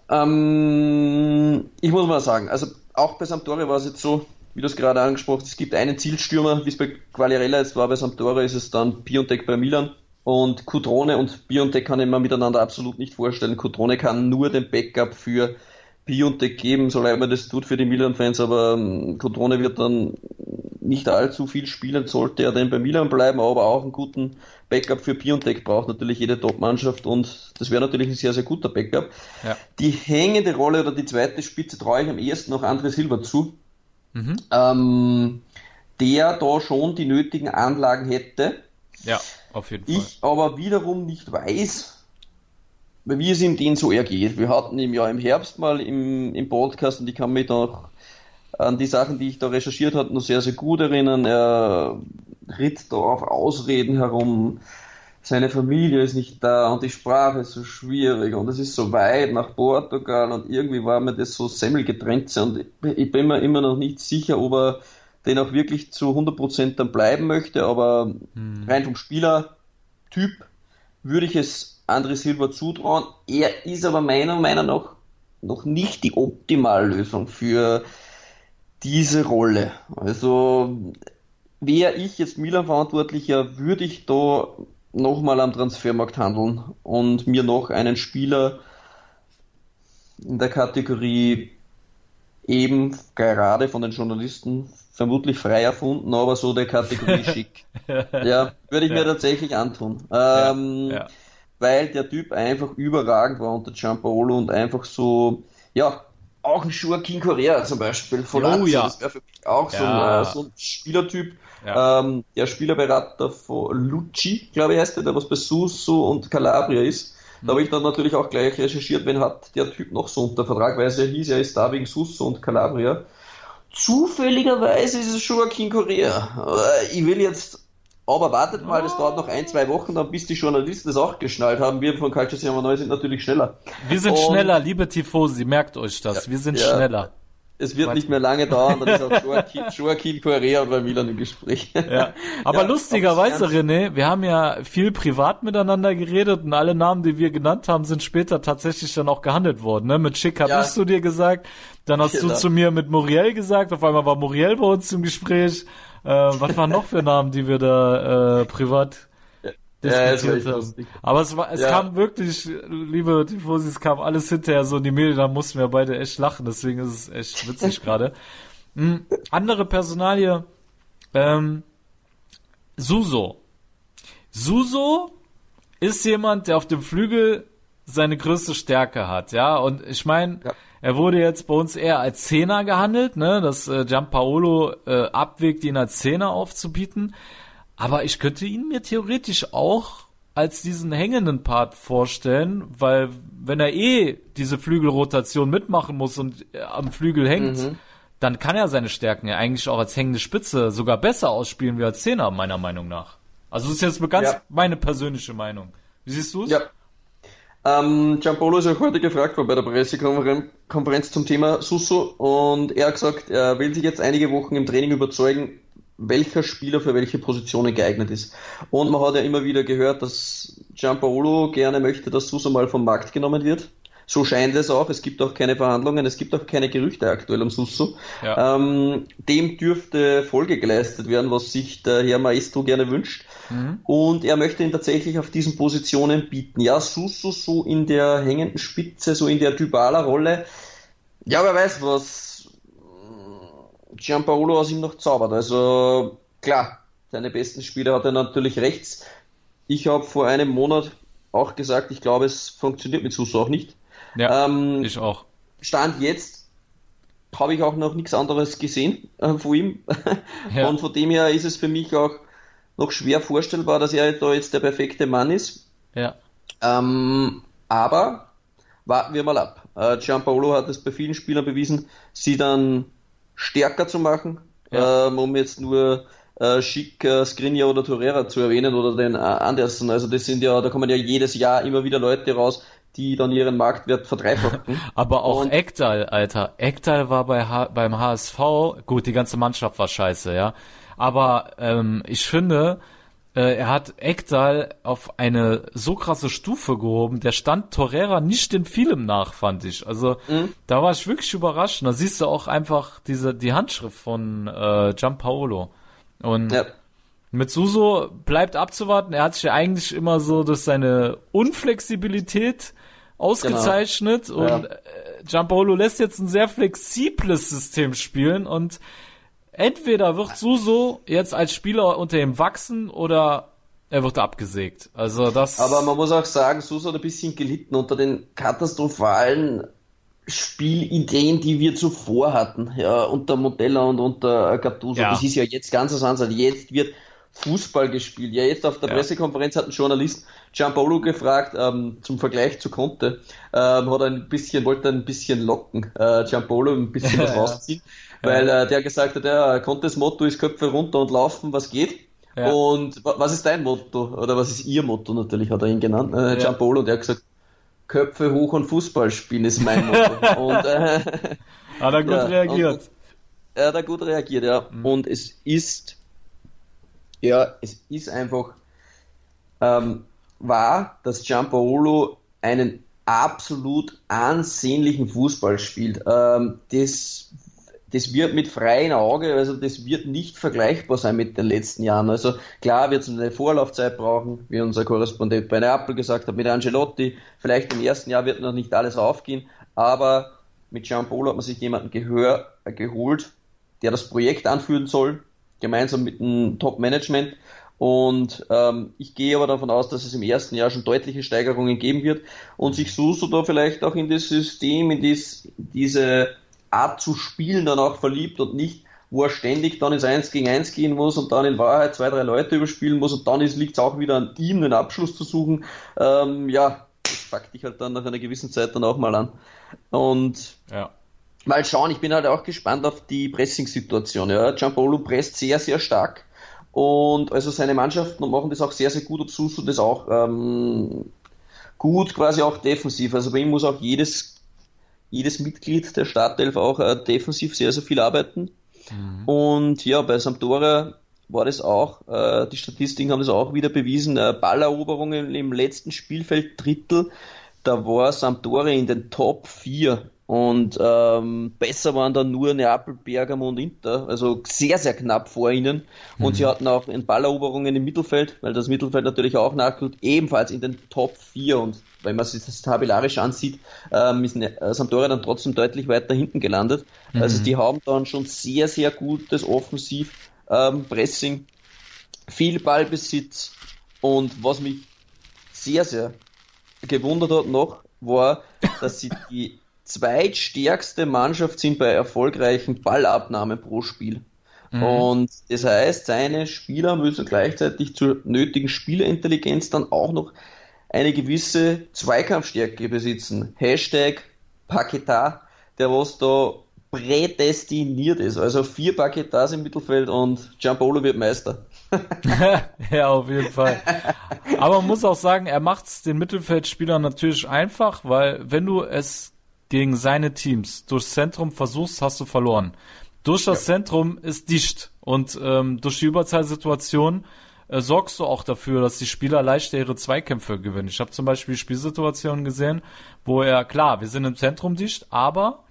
Ähm, ich muss mal sagen, also auch bei Sampdoria war es jetzt so, wie du es gerade angesprochen hast, es gibt einen Zielstürmer, wie es bei Quagliarella jetzt war, bei Sampdoria ist es dann Piontek bei Milan. Und Cutrone und Biontech kann ich mir miteinander absolut nicht vorstellen. Cutrone kann nur den Backup für Biontech geben, so leid man das tut für die Milan-Fans, aber Cutrone ähm, wird dann nicht allzu viel spielen, sollte er denn bei Milan bleiben, aber auch einen guten Backup für Biontech braucht natürlich jede Top-Mannschaft und das wäre natürlich ein sehr, sehr guter Backup. Ja. Die hängende Rolle oder die zweite Spitze traue ich am ehesten noch André Silva zu, mhm. ähm, der da schon die nötigen Anlagen hätte. Ja. Auf jeden Fall. Ich aber wiederum nicht weiß, wie es ihm den so ergeht. Wir hatten ihn ja im Herbst mal im, im Podcast und ich kann mich da an die Sachen, die ich da recherchiert habe, noch sehr, sehr gut erinnern. Er ritt da auf Ausreden herum. Seine Familie ist nicht da und die Sprache ist so schwierig und es ist so weit nach Portugal und irgendwie war mir das so semmelgetrennt und ich bin mir immer noch nicht sicher, ob er den auch wirklich zu 100% dann bleiben möchte, aber hm. rein vom Spielertyp würde ich es André Silva zutrauen. Er ist aber meiner Meinung nach noch nicht die Optimallösung für diese Rolle. Also wäre ich jetzt Milan-Verantwortlicher, würde ich da nochmal am Transfermarkt handeln und mir noch einen Spieler in der Kategorie eben gerade von den Journalisten vermutlich frei erfunden, aber so der Kategorie schick. ja, würde ich ja. mir tatsächlich antun. Ähm, ja. Weil der Typ einfach überragend war unter Giampaolo und einfach so, ja, auch ein Joaquin Correa zum Beispiel von Oh, ja. Das wäre für mich auch so, ein, äh, so ein Spielertyp. Ja. Ähm, der Spielerberater von Lucci, glaube ich, heißt der, der was bei Suso und Calabria ist. Da habe ich dann natürlich auch gleich recherchiert, wen hat der Typ noch so unter Vertrag, weil es ja hieß, er ist da wegen Suso und Calabria. Zufälligerweise ist es Joaquin Correa. Äh, Ich will jetzt, aber wartet mal, das dauert noch ein, zwei Wochen, dann bis die Journalisten das auch geschnallt haben. Wir von Calcio Siamo Neu sind natürlich schneller. Wir sind Und schneller, liebe Tifosi, merkt euch das. Wir sind Ja. schneller. Es wird Warte. nicht mehr lange dauern, dann ist auch Joaquin, Joaquin Correa bei Milan im Gespräch. Ja. Aber Ja, lustigerweise, René, wir haben ja viel privat miteinander geredet und alle Namen, die wir genannt haben, sind später tatsächlich dann auch gehandelt worden. Ne? Mit Schick habe Ja. ich zu dir gesagt, dann hast du Genau. zu mir mit Muriel gesagt, auf einmal war Muriel bei uns im Gespräch. Äh, was waren noch für Namen, die wir da äh, privat diskutiert echt haben? Aber es war, es Ja. kam wirklich, liebe Tifosi, es kam alles hinterher so in die Medien, da mussten wir beide echt lachen, deswegen ist es echt witzig gerade. Mhm. Andere Personalie, ähm, Suso. Suso ist jemand, der auf dem Flügel seine größte Stärke hat, ja. Und ich meine, Ja. er wurde jetzt bei uns eher als Zehner gehandelt, ne, dass äh, Giampaolo äh, abwägt, ihn als Zehner aufzubieten. Aber ich könnte ihn mir theoretisch auch als diesen hängenden Part vorstellen, weil wenn er eh diese Flügelrotation mitmachen muss und am Flügel hängt, Mhm. dann kann er seine Stärken ja eigentlich auch als hängende Spitze sogar besser ausspielen wie als Zehner, meiner Meinung nach. Also das ist jetzt ganz Ja. meine persönliche Meinung. Wie siehst du es? Ja. Ähm, Giampolo ist auch heute gefragt worden bei der Pressekonferenz Konferenz zum Thema Suso und er hat gesagt, er will sich jetzt einige Wochen im Training überzeugen, welcher Spieler für welche Positionen geeignet ist. Und man hat ja immer wieder gehört, dass Giampaolo gerne möchte, dass Suso mal vom Markt genommen wird. So scheint es auch. Es gibt auch keine Verhandlungen, es gibt auch keine Gerüchte aktuell um Suso. Ja. Ähm, dem dürfte Folge geleistet werden, was sich der Herr Maestro gerne wünscht. Und er möchte ihn tatsächlich auf diesen Positionen bieten. Ja, Suso so in der hängenden Spitze, so in der Dybala-Rolle. Ja, wer weiß, was Gianpaolo aus ihm noch zaubert. Also klar, seine besten Spieler hat er natürlich rechts. Ich habe vor einem Monat auch gesagt, ich glaube, es funktioniert mit Suso auch nicht. Ja, Ähm, ich auch. Stand jetzt habe ich auch noch nichts anderes gesehen äh, von ihm. Ja. Und von dem her ist es für mich auch noch schwer vorstellbar, dass er da jetzt der perfekte Mann ist. Ja. Ähm, aber warten wir mal ab. Äh, Gianpaolo hat es bei vielen Spielern bewiesen, sie dann stärker zu machen, Ja. ähm, um jetzt nur äh, Schick, äh, Skriniar oder Torreira zu erwähnen oder den äh, Andersen. Also das sind ja, da kommen ja jedes Jahr immer wieder Leute raus, die dann ihren Marktwert verdreifachen. Aber auch Und- Ekdal, Alter. Ekdal war bei H beim HSV, gut, die ganze Mannschaft war scheiße, ja. Aber ähm, ich finde, äh, er hat Ekdal auf eine so krasse Stufe gehoben, der stand Torreira nicht in vielem nach, fand ich. Also Mhm. da war ich wirklich überrascht. Und da siehst du auch einfach diese die Handschrift von äh, Gianpaolo. Und Ja. mit Suso bleibt abzuwarten. Er hat sich ja eigentlich immer so durch seine Unflexibilität ausgezeichnet und Ja. äh, Gianpaolo lässt jetzt ein sehr flexibles System spielen und entweder wird Suso jetzt als Spieler unter ihm wachsen oder er wird abgesägt. Also das. Aber man muss auch sagen, Suso hat ein bisschen gelitten unter den katastrophalen Spielideen, die wir zuvor hatten, ja, unter Modella und unter Gattuso. Ja. Das ist ja jetzt ganz was anderes. Jetzt wird Fußball gespielt. Ja, jetzt auf der Ja. Pressekonferenz hat ein Journalist Gianpaolo gefragt, ähm, zum Vergleich zu Conte, ähm, hat ein bisschen, wollte ein bisschen locken, äh, Gianpaolo ein bisschen was rausziehen, weil äh, der gesagt hat, ja, Contes Motto ist Köpfe runter und laufen, was geht. Ja. Und wa- was ist dein Motto? Oder was ist ihr Motto natürlich, hat er ihn genannt, äh, Ja. Gianpaolo, und er hat gesagt, Köpfe hoch und Fußball spielen ist mein Motto. und äh, hat er gut ja, reagiert. und- er hat da gut reagiert, ja. Mhm. Und es ist, ja, es ist einfach ähm, wahr, dass Gianpaolo einen absolut ansehnlichen Fußball spielt. Ähm, das, das wird mit freiem Auge, also das wird nicht vergleichbar sein mit den letzten Jahren. Also klar wird es eine Vorlaufzeit brauchen, wie unser Korrespondent bei Neapel gesagt hat, mit Angelotti. Vielleicht im ersten Jahr wird noch nicht alles aufgehen, aber mit Gianpaolo hat man sich jemanden gehör, geholt, der das Projekt anführen soll, gemeinsam mit dem Top-Management. Und ähm, ich gehe aber davon aus, dass es im ersten Jahr schon deutliche Steigerungen geben wird und sich Suso da vielleicht auch in das System, in dies, diese Art zu spielen dann auch verliebt und nicht, wo er ständig dann ins 1 gegen 1 gehen muss und dann in Wahrheit zwei, drei Leute überspielen muss und dann liegt es auch wieder an ihm, den Abschluss zu suchen. Ähm, ja, das packt dich halt dann nach einer gewissen Zeit dann auch mal an. Und ja. Mal schauen, ich bin halt auch gespannt auf die Pressing-Situation. Ja. Giampolo presst sehr, sehr stark. Und also seine Mannschaften machen das auch sehr, sehr gut, ob Susu das auch ähm, gut quasi auch defensiv. Also bei ihm muss auch jedes, jedes Mitglied der Startelf auch äh, defensiv sehr, sehr viel arbeiten. Mhm. Und ja, bei Sampdoria war das auch, äh, die Statistiken haben das auch wieder bewiesen, äh, Balleroberungen im letzten Spielfeld Drittel, da war Sampdoria in den Top 4 und ähm, besser waren dann nur Neapel, Bergamo und Inter, also sehr, sehr knapp vor ihnen. Und mhm. sie hatten auch in Balleroberungen im Mittelfeld, weil das Mittelfeld natürlich auch nachkommt, ebenfalls in den Top 4. Und wenn man sich das tabellarisch ansieht, ähm, ist ne, äh, Sampdoria dann trotzdem deutlich weiter hinten gelandet. Mhm. Also die haben dann schon sehr, sehr gutes Offensiv ähm, Pressing, viel Ballbesitz und was mich sehr, sehr gewundert hat noch, war, dass sie die zweitstärkste Mannschaft sind bei erfolgreichen Ballabnahmen pro Spiel. Mhm. Und das heißt, seine Spieler müssen gleichzeitig zur nötigen Spielerintelligenz dann auch noch eine gewisse Zweikampfstärke besitzen. Hashtag Paketa, der was da prädestiniert ist. Also vier Paketas im Mittelfeld und Giampolo wird Meister. ja, auf jeden Fall. Aber man muss auch sagen, er macht es den Mittelfeldspielern natürlich einfach, weil wenn du es gegen seine Teams durchs Zentrum versuchst, hast du verloren. Durch das ja. Zentrum ist dicht und ähm, durch die Überzahlsituation äh, sorgst du auch dafür, dass die Spieler leichter ihre Zweikämpfe gewinnen. Ich habe zum Beispiel Spielsituationen gesehen, wo er, klar, wir sind im Zentrum dicht, aber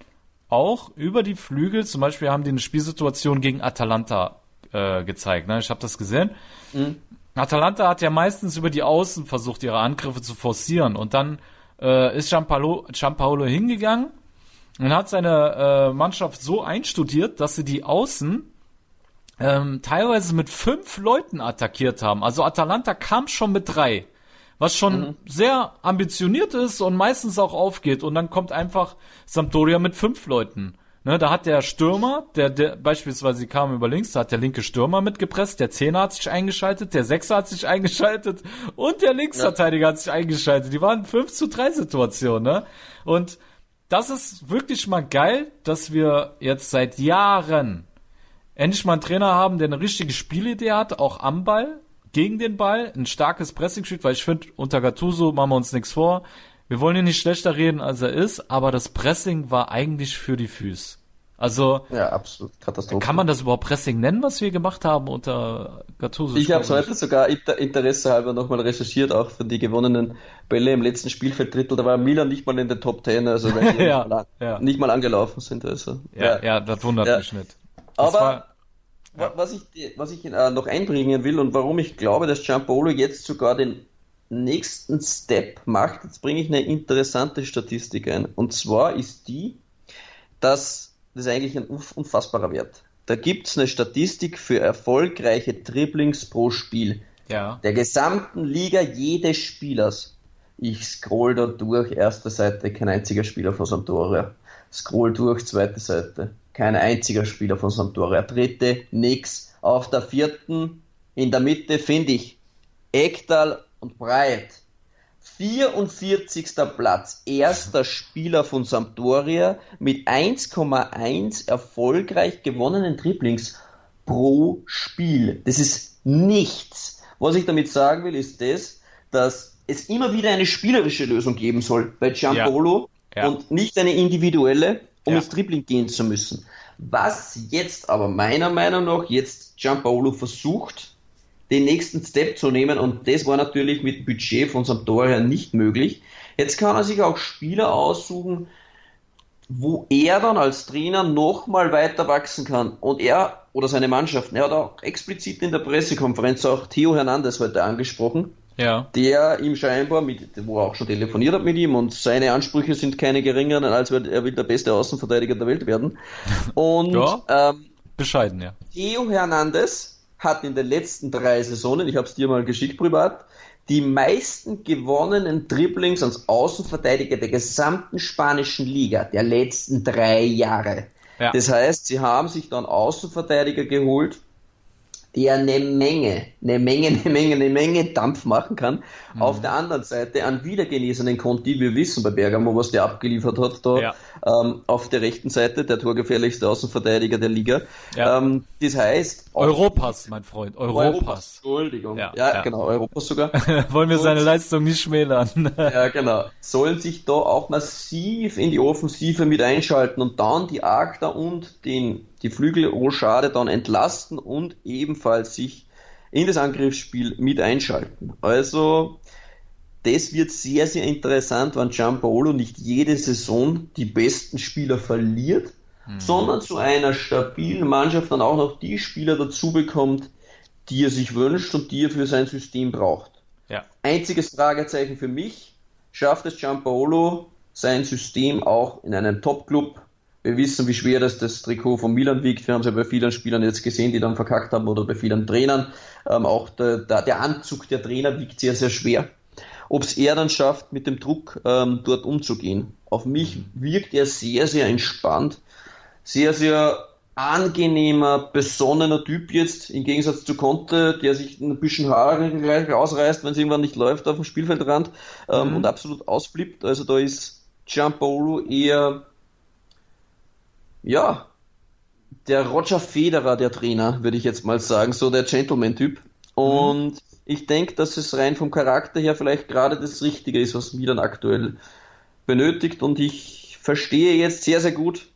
auch über die Flügel, zum Beispiel haben die eine Spielsituation gegen Atalanta äh, gezeigt. Ne? Ich habe das gesehen. Mhm. Atalanta hat ja meistens über die Außen versucht, ihre Angriffe zu forcieren und dann äh, ist Giampaolo, Giampaolo hingegangen und hat seine äh, Mannschaft so einstudiert, dass sie die Außen ähm, teilweise mit fünf Leuten attackiert haben. Also Atalanta kam schon mit drei, was schon mhm. sehr ambitioniert ist und meistens auch aufgeht. Und dann kommt einfach Sampdoria mit fünf Leuten. Ne, da hat der Stürmer, der, der beispielsweise kamen über links, da hat der linke Stürmer mitgepresst, der Zehner hat sich eingeschaltet, der Sechser hat sich eingeschaltet und der Linksverteidiger ja. hat sich eingeschaltet. Die waren 5 zu 3 Situationen, ne? Und das ist wirklich mal geil, dass wir jetzt seit Jahren endlich mal einen Trainer haben, der eine richtige Spielidee hat, auch am Ball, gegen den Ball, ein starkes Pressing spielt, weil ich finde, unter Gattuso machen wir uns nichts vor. Wir wollen ihn nicht schlechter reden, als er ist, aber das Pressing war eigentlich für die Füße. Also, ja, absolut Katastrophe. Kann man das überhaupt Pressing nennen, was wir gemacht haben unter Gattuso? Ich habe es heute sogar Interesse halber nochmal recherchiert, auch für die gewonnenen Bälle im letzten Spielfelddrittel. Da war Milan nicht mal in den Top Ten, also wenn die ja, nicht, mal, ja. nicht, mal, angelaufen sind. Also, ja, ja, ja das wundert mich nicht. Das Aber war, was ich, was ich äh, noch einbringen will und warum ich glaube, dass Giampolo jetzt sogar den nächsten Step macht, jetzt bringe ich eine interessante Statistik ein. Und zwar ist die, dass das ist eigentlich ein unfassbarer Wert. Da gibt es eine Statistik für erfolgreiche Dribblings pro Spiel. Ja. Der gesamten Liga jedes Spielers. Ich scroll da durch, erste Seite, kein einziger Spieler von Sampdoria. Scroll durch, zweite Seite, kein einziger Spieler von Sampdoria. Dritte, nix. Auf der vierten, in der Mitte finde ich Ekdal und Breit. 44. Platz, erster Spieler von Sampdoria mit 1,1 erfolgreich gewonnenen Dribblings pro Spiel. Das ist nichts. Was ich damit sagen will, ist das, dass es immer wieder eine spielerische Lösung geben soll bei Giampolo ja. ja. und nicht eine individuelle, um ja. ins Dribbling gehen zu müssen. Was jetzt aber meiner Meinung nach jetzt Giampolo versucht, den nächsten Step zu nehmen und das war natürlich mit Budget von Sampdoria nicht möglich. Jetzt kann er sich auch Spieler aussuchen, wo er dann als Trainer nochmal weiter wachsen kann. Und er oder seine Mannschaft, er hat auch explizit in der Pressekonferenz auch Theo Hernandez heute angesprochen, ja. der ihm scheinbar, mit, wo er auch schon telefoniert hat mit ihm und seine Ansprüche sind keine geringeren, als er will der beste Außenverteidiger der Welt werden. Und ja, ähm, bescheiden, ja. Theo Hernandez hat in den letzten drei Saisonen, ich habe es dir mal geschickt privat, die meisten gewonnenen Dribblings als Außenverteidiger der gesamten spanischen Liga der letzten drei Jahre. Ja. Das heißt, sie haben sich dann Außenverteidiger geholt, der eine Menge, eine Menge, eine Menge, eine Menge Dampf machen kann. Mhm. Auf der anderen Seite an wiedergenesenen Conti, wir wissen bei Bergamo, was der abgeliefert hat, da ja. ähm, auf der rechten Seite, der torgefährlichste Außenverteidiger der Liga. Ja. Ähm, das heißt... Europas, mein Freund, Europas. Europas. Entschuldigung. Ja, ja, genau, Europas sogar. Wollen wir seine Leistung nicht schmälern. ja, genau. Sollen sich da auch massiv in die Offensive mit einschalten und dann die Agda und den die Flügel Rochade dann entlasten und ebenfalls sich in das Angriffsspiel mit einschalten. Also das wird sehr, sehr interessant, wenn Giampaolo nicht jede Saison die besten Spieler verliert, mhm. sondern zu einer stabilen Mannschaft dann auch noch die Spieler dazu bekommt, die er sich wünscht und die er für sein System braucht. Ja. Einziges Fragezeichen für mich, schafft es Giampaolo, sein System auch in einem Top-Club wir wissen, wie schwer das, das Trikot von Milan wiegt. Wir haben es ja bei vielen Spielern jetzt gesehen, die dann verkackt haben oder bei vielen Trainern. Ähm, auch der, der, der, Anzug der Trainer wiegt sehr, sehr schwer. Ob es er dann schafft, mit dem Druck ähm, dort umzugehen. Auf mich wirkt er sehr, sehr entspannt. Sehr, sehr angenehmer, besonnener Typ jetzt, im Gegensatz zu Conte, der sich ein bisschen Haare gleich rausreißt, wenn es irgendwann nicht läuft auf dem Spielfeldrand ähm, mhm. und absolut ausflippt. Also da ist Giampaolo eher ja, der Roger Federer, der Trainer, würde ich jetzt mal sagen, so der Gentleman-Typ. Und mhm. ich denke, dass es rein vom Charakter her vielleicht gerade das Richtige ist, was Milan aktuell benötigt. Und ich verstehe jetzt sehr, sehr gut,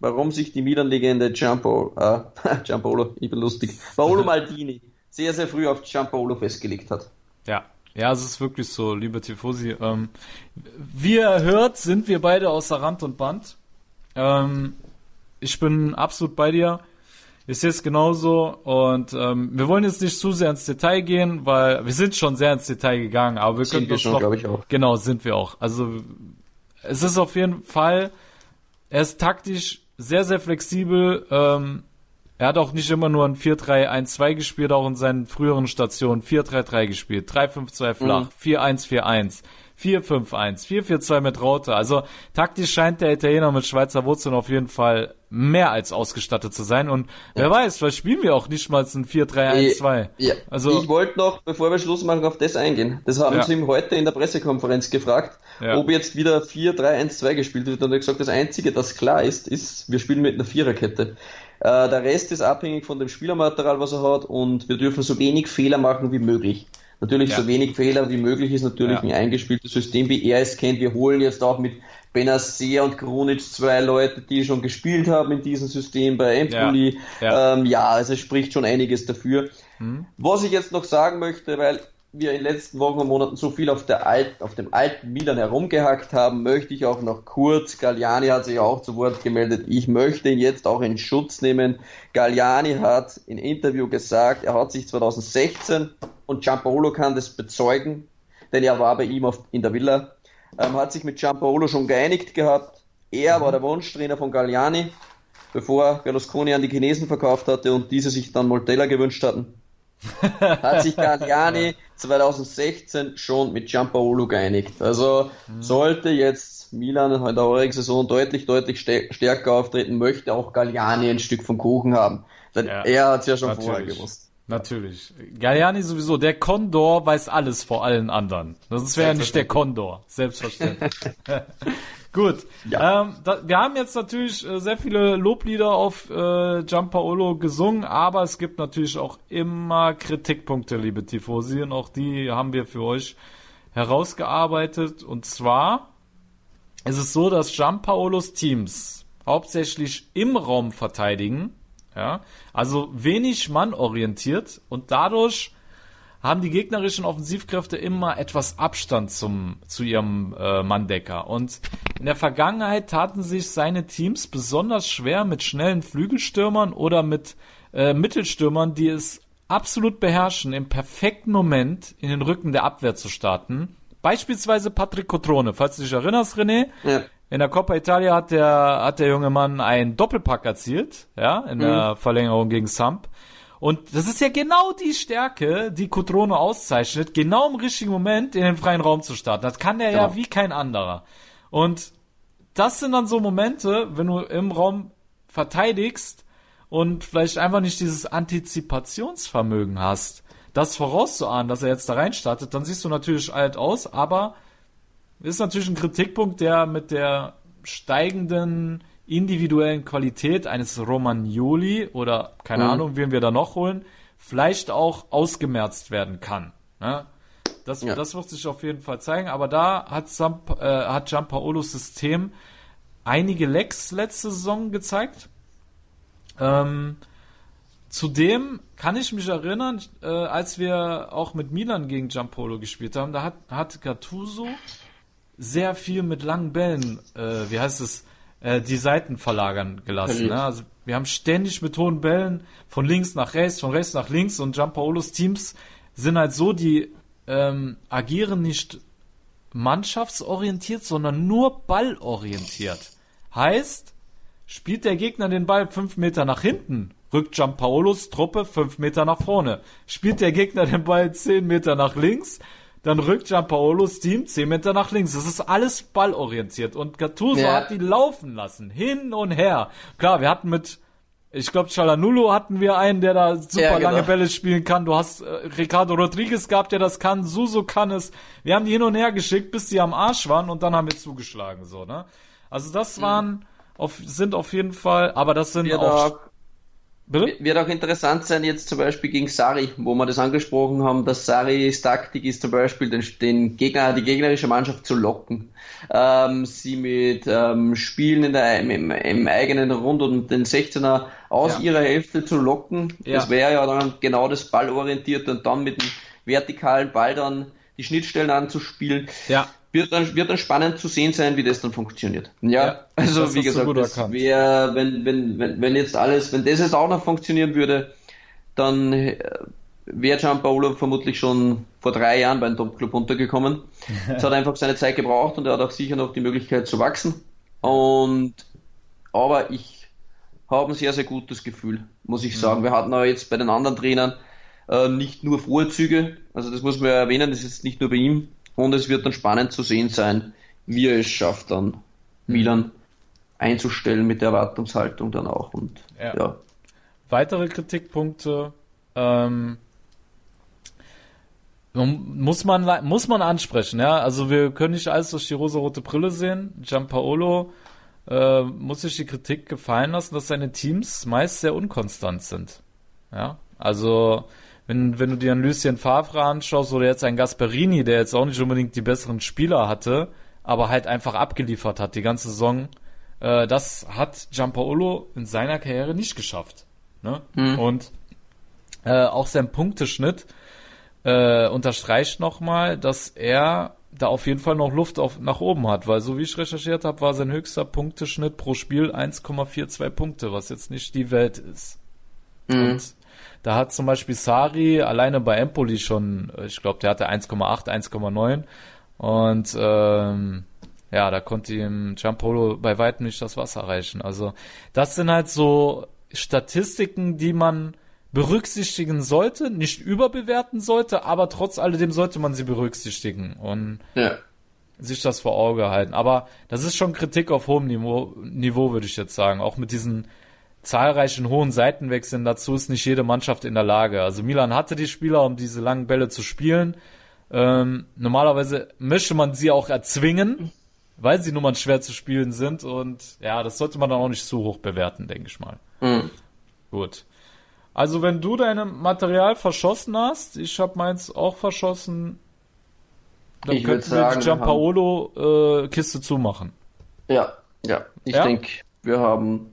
warum sich die Milan-Legende äh, Giampolo, ich bin lustig, Paolo Maldini sehr, sehr früh auf Giampolo festgelegt hat. Ja, ja, es ist wirklich so, liebe Tifosi. Ähm, wie ihr hört, sind wir beide außer Rand und Band. Ähm, ich bin absolut bei dir. Ich sehe es genauso und ähm, wir wollen jetzt nicht zu sehr ins Detail gehen, weil wir sind schon sehr ins Detail gegangen, aber wir sind können wir schon, glaube ich auch. Genau, sind wir auch. Also es ist auf jeden Fall, er ist taktisch sehr, sehr flexibel. Ähm, er hat auch nicht immer nur ein 4-3-1-2 gespielt, auch in seinen früheren Stationen 4-3-3 gespielt, 3-5-2 flach, mhm. 4-1-4-1. 4-5-1, 4-4-2 mit Raute. Also taktisch scheint der Italiener mit Schweizer Wurzeln auf jeden Fall mehr als ausgestattet zu sein. Und ja. wer weiß, vielleicht spielen wir auch nicht mal ein 4-3-1-2. Ja. Also, ich wollte noch, bevor wir Schluss machen, auf das eingehen. Das haben ja. sie ihm heute in der Pressekonferenz gefragt, ja. ob jetzt wieder 4-3-1-2 gespielt wird. Und er hat gesagt, das Einzige, das klar ist, ist, wir spielen mit einer Viererkette. Äh, der Rest ist abhängig von dem Spielermaterial, was er hat, und wir dürfen so wenig Fehler machen wie möglich. Natürlich ja. so wenig Fehler wie möglich ist natürlich ja. ein eingespieltes System, wie er es kennt. Wir holen jetzt auch mit Benacer und Krunic zwei Leute, die schon gespielt haben in diesem System bei Empoli. Ja, ja. Ähm, ja also es spricht schon einiges dafür. Mhm. Was ich jetzt noch sagen möchte, weil wir in den letzten Wochen und Monaten so viel auf, der Alt, auf dem alten Milan herumgehackt haben, möchte ich auch noch kurz, Galliani hat sich auch zu Wort gemeldet, ich möchte ihn jetzt auch in Schutz nehmen. Galliani hat in Interview gesagt, er hat sich 2016 und Giampaolo kann das bezeugen, denn er war bei ihm auf, in der Villa, ähm, hat sich mit Giampaolo schon geeinigt gehabt. Er war der Wunschtrainer von Galliani, bevor Berlusconi an die Chinesen verkauft hatte und diese sich dann Moltella gewünscht hatten. hat sich Galliani 2016 schon mit Giampaolo geeinigt. Also mhm. sollte jetzt Milan in der heurigen Saison deutlich, deutlich stärker auftreten, möchte auch Galliani ein Stück vom Kuchen haben. Denn ja, er hat es ja schon natürlich. vorher gewusst. Natürlich. Galliani sowieso, der Condor weiß alles vor allen anderen. Sonst wäre er nicht der Condor, selbstverständlich. Gut. Ja. Ähm, da, wir haben jetzt natürlich äh, sehr viele Loblieder auf äh, Giampaolo gesungen, aber es gibt natürlich auch immer Kritikpunkte, liebe Tifosi, und auch die haben wir für euch herausgearbeitet. Und zwar ist es so, dass Giampaolos Teams hauptsächlich im Raum verteidigen ja, also wenig mannorientiert und dadurch haben die gegnerischen Offensivkräfte immer etwas Abstand zum, zu ihrem äh, Manndecker. Und in der Vergangenheit taten sich seine Teams besonders schwer mit schnellen Flügelstürmern oder mit äh, Mittelstürmern, die es absolut beherrschen, im perfekten Moment in den Rücken der Abwehr zu starten. Beispielsweise Patrick Cotrone, falls du dich erinnerst, René. Ja. In der Coppa Italia hat der, hat der junge Mann einen Doppelpack erzielt, ja, in mhm. der Verlängerung gegen Samp. Und das ist ja genau die Stärke, die Cotrone auszeichnet, genau im richtigen Moment in den freien Raum zu starten. Das kann er genau. ja wie kein anderer. Und das sind dann so Momente, wenn du im Raum verteidigst und vielleicht einfach nicht dieses Antizipationsvermögen hast, das vorauszuahnen, dass er jetzt da reinstartet, dann siehst du natürlich alt aus, aber ist natürlich ein Kritikpunkt, der mit der steigenden individuellen Qualität eines Romagnoli oder keine mhm. Ahnung, wen wir da noch holen, vielleicht auch ausgemerzt werden kann. Ne? Das, ja. das wird sich auf jeden Fall zeigen, aber da hat, Samp äh, hat Giampaolos System einige Lecks letzte Saison gezeigt. Ähm, zudem kann ich mich erinnern, äh, als wir auch mit Milan gegen Giampolo gespielt haben, da hat, hat Gattuso sehr viel mit langen Bällen, äh, wie heißt es, äh, die Seiten verlagern gelassen. Ne? Also wir haben ständig mit hohen Bällen von links nach rechts, von rechts nach links und Giampaolos Teams sind halt so, die ähm, agieren nicht mannschaftsorientiert, sondern nur ballorientiert. Heißt, spielt der Gegner den Ball fünf Meter nach hinten, rückt Giampaolos Truppe fünf Meter nach vorne. Spielt der Gegner den Ball zehn Meter nach links, dann rückt Giampaolos Team 10 Meter nach links. Das ist alles ballorientiert. Und Gattuso ja. hat die laufen lassen. Hin und her. Klar, wir hatten mit, ich glaube, Chalanulo hatten wir einen, der da super ja, genau. lange Bälle spielen kann. Du hast äh, Ricardo Rodriguez gehabt, der das kann. Suso kann es. Wir haben die hin und her geschickt, bis die am Arsch waren und dann haben wir zugeschlagen, so, ne? Also das mhm. waren, mhm. auf, sind auf jeden Fall, aber das sind wir auch, Bitte? Wird auch interessant sein, jetzt zum Beispiel gegen Sari, wo wir das angesprochen haben, dass Saris Taktik ist zum Beispiel, den, den Gegner, die gegnerische Mannschaft zu locken. Ähm, sie mit ähm, Spielen in der, im, im, eigenen Rund und den 16er aus ja. ihrer Hälfte zu locken. Ja. Das wäre ja dann genau das Ballorientierte und dann mit dem vertikalen Ball dann die Schnittstellen anzuspielen. Ja wird dann, wird dann spannend zu sehen sein, wie das dann funktioniert. Ja, ja also wie gesagt, das wär, wenn, wenn, wenn, wenn jetzt alles, wenn das jetzt auch noch funktionieren würde, dann äh, wäre Gianpaolo vermutlich schon vor drei Jahren beim Top-Club untergekommen. Es hat einfach seine Zeit gebraucht und er hat auch sicher noch die Möglichkeit zu wachsen. Und aber ich habe ein sehr, sehr gutes Gefühl, muss ich sagen. Mhm. Wir hatten aber jetzt bei den anderen Trainern äh, nicht nur Vorzüge, also das muss man ja erwähnen, das ist nicht nur bei ihm, und es wird dann spannend zu sehen sein, wie er es schafft, dann mhm. Milan einzustellen mit der Erwartungshaltung dann auch. Und ja. ja. Weitere Kritikpunkte ähm, muss man muss man ansprechen, ja. Also wir können nicht alles durch die rosa-rote Brille sehen. Giampaolo äh, muss sich die Kritik gefallen lassen, dass seine Teams meist sehr unkonstant sind. Ja, also wenn, wenn du dir einen Lucien Favre anschaust oder jetzt einen Gasperini, der jetzt auch nicht unbedingt die besseren Spieler hatte, aber halt einfach abgeliefert hat die ganze Saison, äh, das hat Giampaolo in seiner Karriere nicht geschafft. Ne? Mhm. Und äh, auch sein Punkteschnitt äh, unterstreicht nochmal, dass er da auf jeden Fall noch Luft auf, nach oben hat, weil so wie ich recherchiert habe, war sein höchster Punkteschnitt pro Spiel 1,42 Punkte, was jetzt nicht die Welt ist. Mhm. Und da hat zum Beispiel Sari alleine bei Empoli schon, ich glaube, der hatte 1,8, 1,9. Und ähm, ja, da konnte ihm Giampolo bei weitem nicht das Wasser reichen. Also das sind halt so Statistiken, die man berücksichtigen sollte, nicht überbewerten sollte, aber trotz alledem sollte man sie berücksichtigen und ja. sich das vor Auge halten. Aber das ist schon Kritik auf hohem Niveau, Niveau würde ich jetzt sagen. Auch mit diesen zahlreichen hohen Seitenwechseln dazu ist nicht jede Mannschaft in der Lage. Also Milan hatte die Spieler, um diese langen Bälle zu spielen. Ähm, normalerweise möchte man sie auch erzwingen, weil sie nun mal schwer zu spielen sind. Und ja, das sollte man dann auch nicht zu hoch bewerten, denke ich mal. Mhm. Gut. Also wenn du dein Material verschossen hast, ich habe meins auch verschossen, dann ich könnten wir sagen, die Giampaolo äh, Kiste zumachen. Ja, ja. Ich ja? denke, wir haben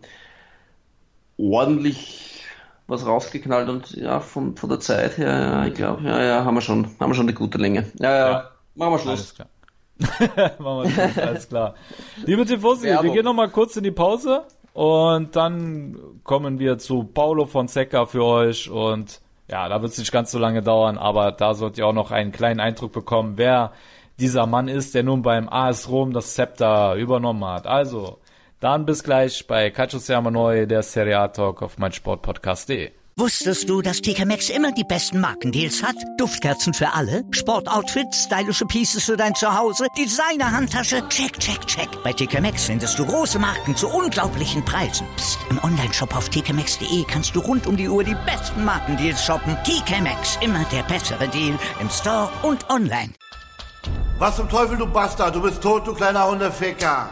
ordentlich was rausgeknallt und ja, von, von der Zeit her, ja, ich glaube, ja, ja, haben wir schon, haben wir schon eine gute Länge. Ja, ja, ja. machen wir Schluss. machen wir Schluss, alles klar. Liebe Tifosi, wir gehen noch mal kurz in die Pause und dann kommen wir zu Paulo Fonseca für euch und ja, da wird es nicht ganz so lange dauern, aber da sollt ihr auch noch einen kleinen Eindruck bekommen, wer dieser Mann ist, der nun beim AS Rom das Zepter übernommen hat. Also, dann bis gleich bei Calcio Siamo Neu, der Serie A Talk auf meinsportpodcast.de. Wusstest du, dass TK Maxx immer die besten Markendeals hat? Duftkerzen für alle, Sportoutfits, stylische Pieces für dein Zuhause, Designer-Handtasche, check, check, check. Bei TK Maxx findest du große Marken zu unglaublichen Preisen. Psst. im Onlineshop auf tkmaxx.de kannst du rund um die Uhr die besten Markendeals shoppen. TK Maxx, immer der bessere Deal im Store und online. Was zum Teufel, du Bastard? Du bist tot, du kleiner Hundeficker.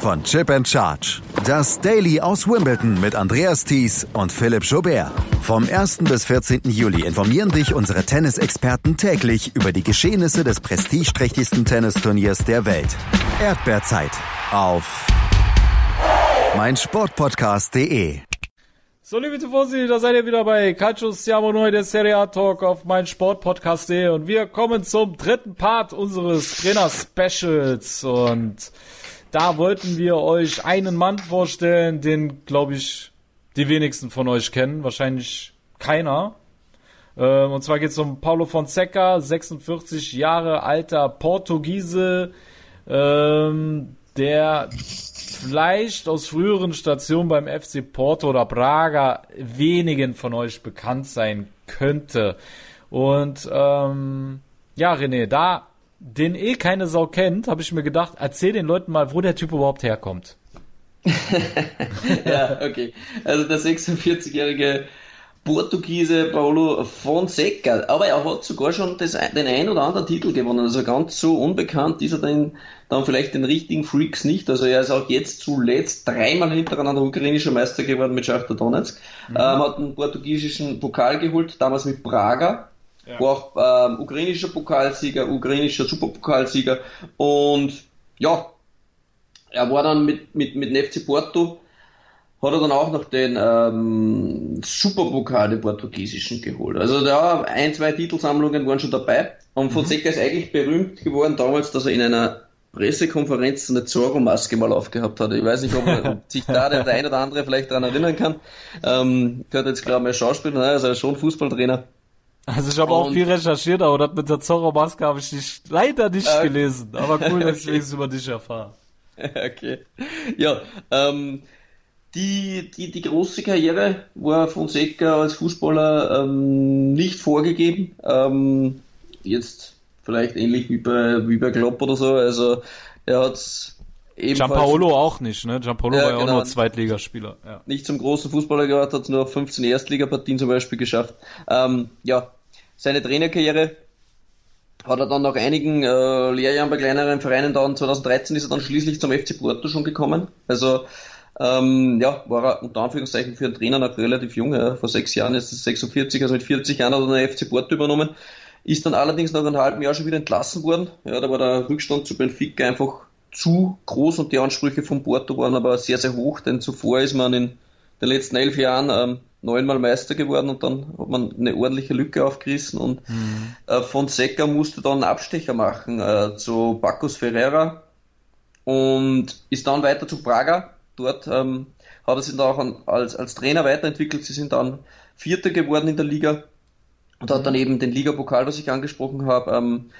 von Chip and Charge. Das Daily aus Wimbledon mit Andreas Thies und Philipp Joubert. Vom 1. bis 14. Juli informieren dich unsere Tennisexperten täglich über die Geschehnisse des prestigeträchtigsten Tennisturniers der Welt. Erdbeerzeit auf meinsportpodcast.de. So, liebe Tifosi, da seid ihr wieder bei Calcio Siamo Neu, der Serie A Talk auf meinsportpodcast.de und wir kommen zum dritten Part unseres Trainer-Specials und da wollten wir euch einen Mann vorstellen, den, glaube ich, die wenigsten von euch kennen, wahrscheinlich keiner. Ähm, und zwar geht es um Paulo Fonseca, 46 Jahre alter Portugiese, ähm, der vielleicht aus früheren Stationen beim FC Porto oder Braga wenigen von euch bekannt sein könnte. Und ähm, ja, René, da den eh keine Sau kennt, habe ich mir gedacht, erzähl den Leuten mal, wo der Typ überhaupt herkommt. ja, okay. Also der 46-jährige Portugiese Paulo Fonseca. Aber er hat sogar schon das, den ein oder anderen Titel gewonnen. Also ganz so unbekannt ist er dann, dann vielleicht den richtigen Freaks nicht. Also er ist auch jetzt zuletzt dreimal hintereinander ukrainischer Meister geworden mit Schachtar Donetsk. Mhm. Ähm, hat einen portugiesischen Pokal geholt, damals mit Praga. Ja. War auch ähm, ukrainischer Pokalsieger, ukrainischer Superpokalsieger. Und ja, er war dann mit, mit, mit FC Porto hat er dann auch noch den ähm, Superpokal, den portugiesischen, geholt. Also da ein, zwei Titelsammlungen waren schon dabei. Und Fonseca mhm. ist eigentlich berühmt geworden damals, dass er in einer Pressekonferenz eine Zorro-Maske mal aufgehabt hat. Ich weiß nicht, ob sich da der, der eine oder andere vielleicht daran erinnern kann. Ähm, gehört jetzt, glaube ich, Schauspieler, nein, also schon Fußballtrainer. Also ich habe auch viel recherchiert, aber das mit der Zorro-Maske habe ich nicht, leider nicht äh, gelesen. Aber cool, dass ich wenigstens über dich erfahre. Okay. Ja, ähm, die, die, die große Karriere war Fonseca als Fußballer ähm, nicht vorgegeben. Ähm, jetzt vielleicht ähnlich wie bei, wie bei Klopp oder so. Also er hat Gianpaolo auch nicht, ne? Gianpaolo ja, war ja genau, auch nur Zweitligaspieler. Ja. Nicht zum großen Fußballer gehört, hat nur 15 Erstligapartien zum Beispiel geschafft. Ähm, ja, seine Trainerkarriere hat er dann nach einigen äh, Lehrjahren bei kleineren Vereinen dann 2013 ist er dann schließlich zum FC Porto schon gekommen. Also ähm, ja, war er unter Anführungszeichen für einen Trainer noch relativ jung. Ja. Vor sechs Jahren ist es 46, also mit 40 Jahren hat er den FC Porto übernommen. Ist dann allerdings nach einem halben Jahr schon wieder entlassen worden. Ja, da war der Rückstand zu Benfica einfach zu groß und die Ansprüche von Porto waren aber sehr, sehr hoch, denn zuvor ist man in den letzten elf Jahren ähm, neunmal Meister geworden und dann hat man eine ordentliche Lücke aufgerissen und mhm. äh, Fonseca musste dann einen Abstecher machen äh, zu Bacchus Ferreira und ist dann weiter zu Praga Dort ähm, hat er sich dann auch als, als Trainer weiterentwickelt. Sie sind dann Vierter geworden in der Liga und hat dann eben den Ligapokal, was ich angesprochen habe, ähm,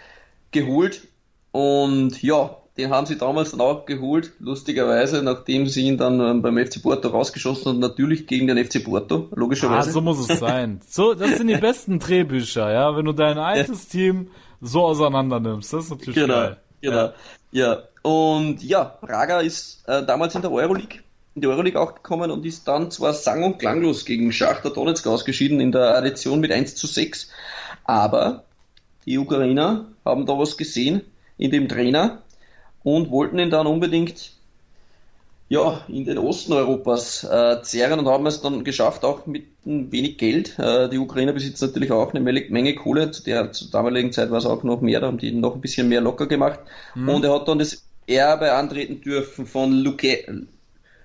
geholt. Und ja, den haben sie damals dann auch geholt, lustigerweise, nachdem sie ihn dann ähm, beim FC Porto rausgeschossen haben, natürlich gegen den FC Porto, logischerweise. Ah, so muss es sein. So, das sind die besten Drehbücher, ja, wenn du dein altes Team so auseinander nimmst. Das ist natürlich genau, geil. Genau. Ja. ja, und ja, Praga ist äh, damals in der Euroleague, in die Euroleague auch gekommen und ist dann zwar sang- und klanglos gegen Schachter Donetsk ausgeschieden in der Addition mit 1 zu 6, aber die Ukrainer haben da was gesehen in dem Trainer und wollten ihn dann unbedingt ja, in den Osten Europas äh, zehren und haben es dann geschafft, auch mit ein wenig Geld. Äh, die Ukrainer besitzen natürlich auch eine Menge Kohle. Zu der zur damaligen Zeit war es auch noch mehr, da haben die noch ein bisschen mehr locker gemacht. Mhm. Und er hat dann das Erbe antreten dürfen von Luke,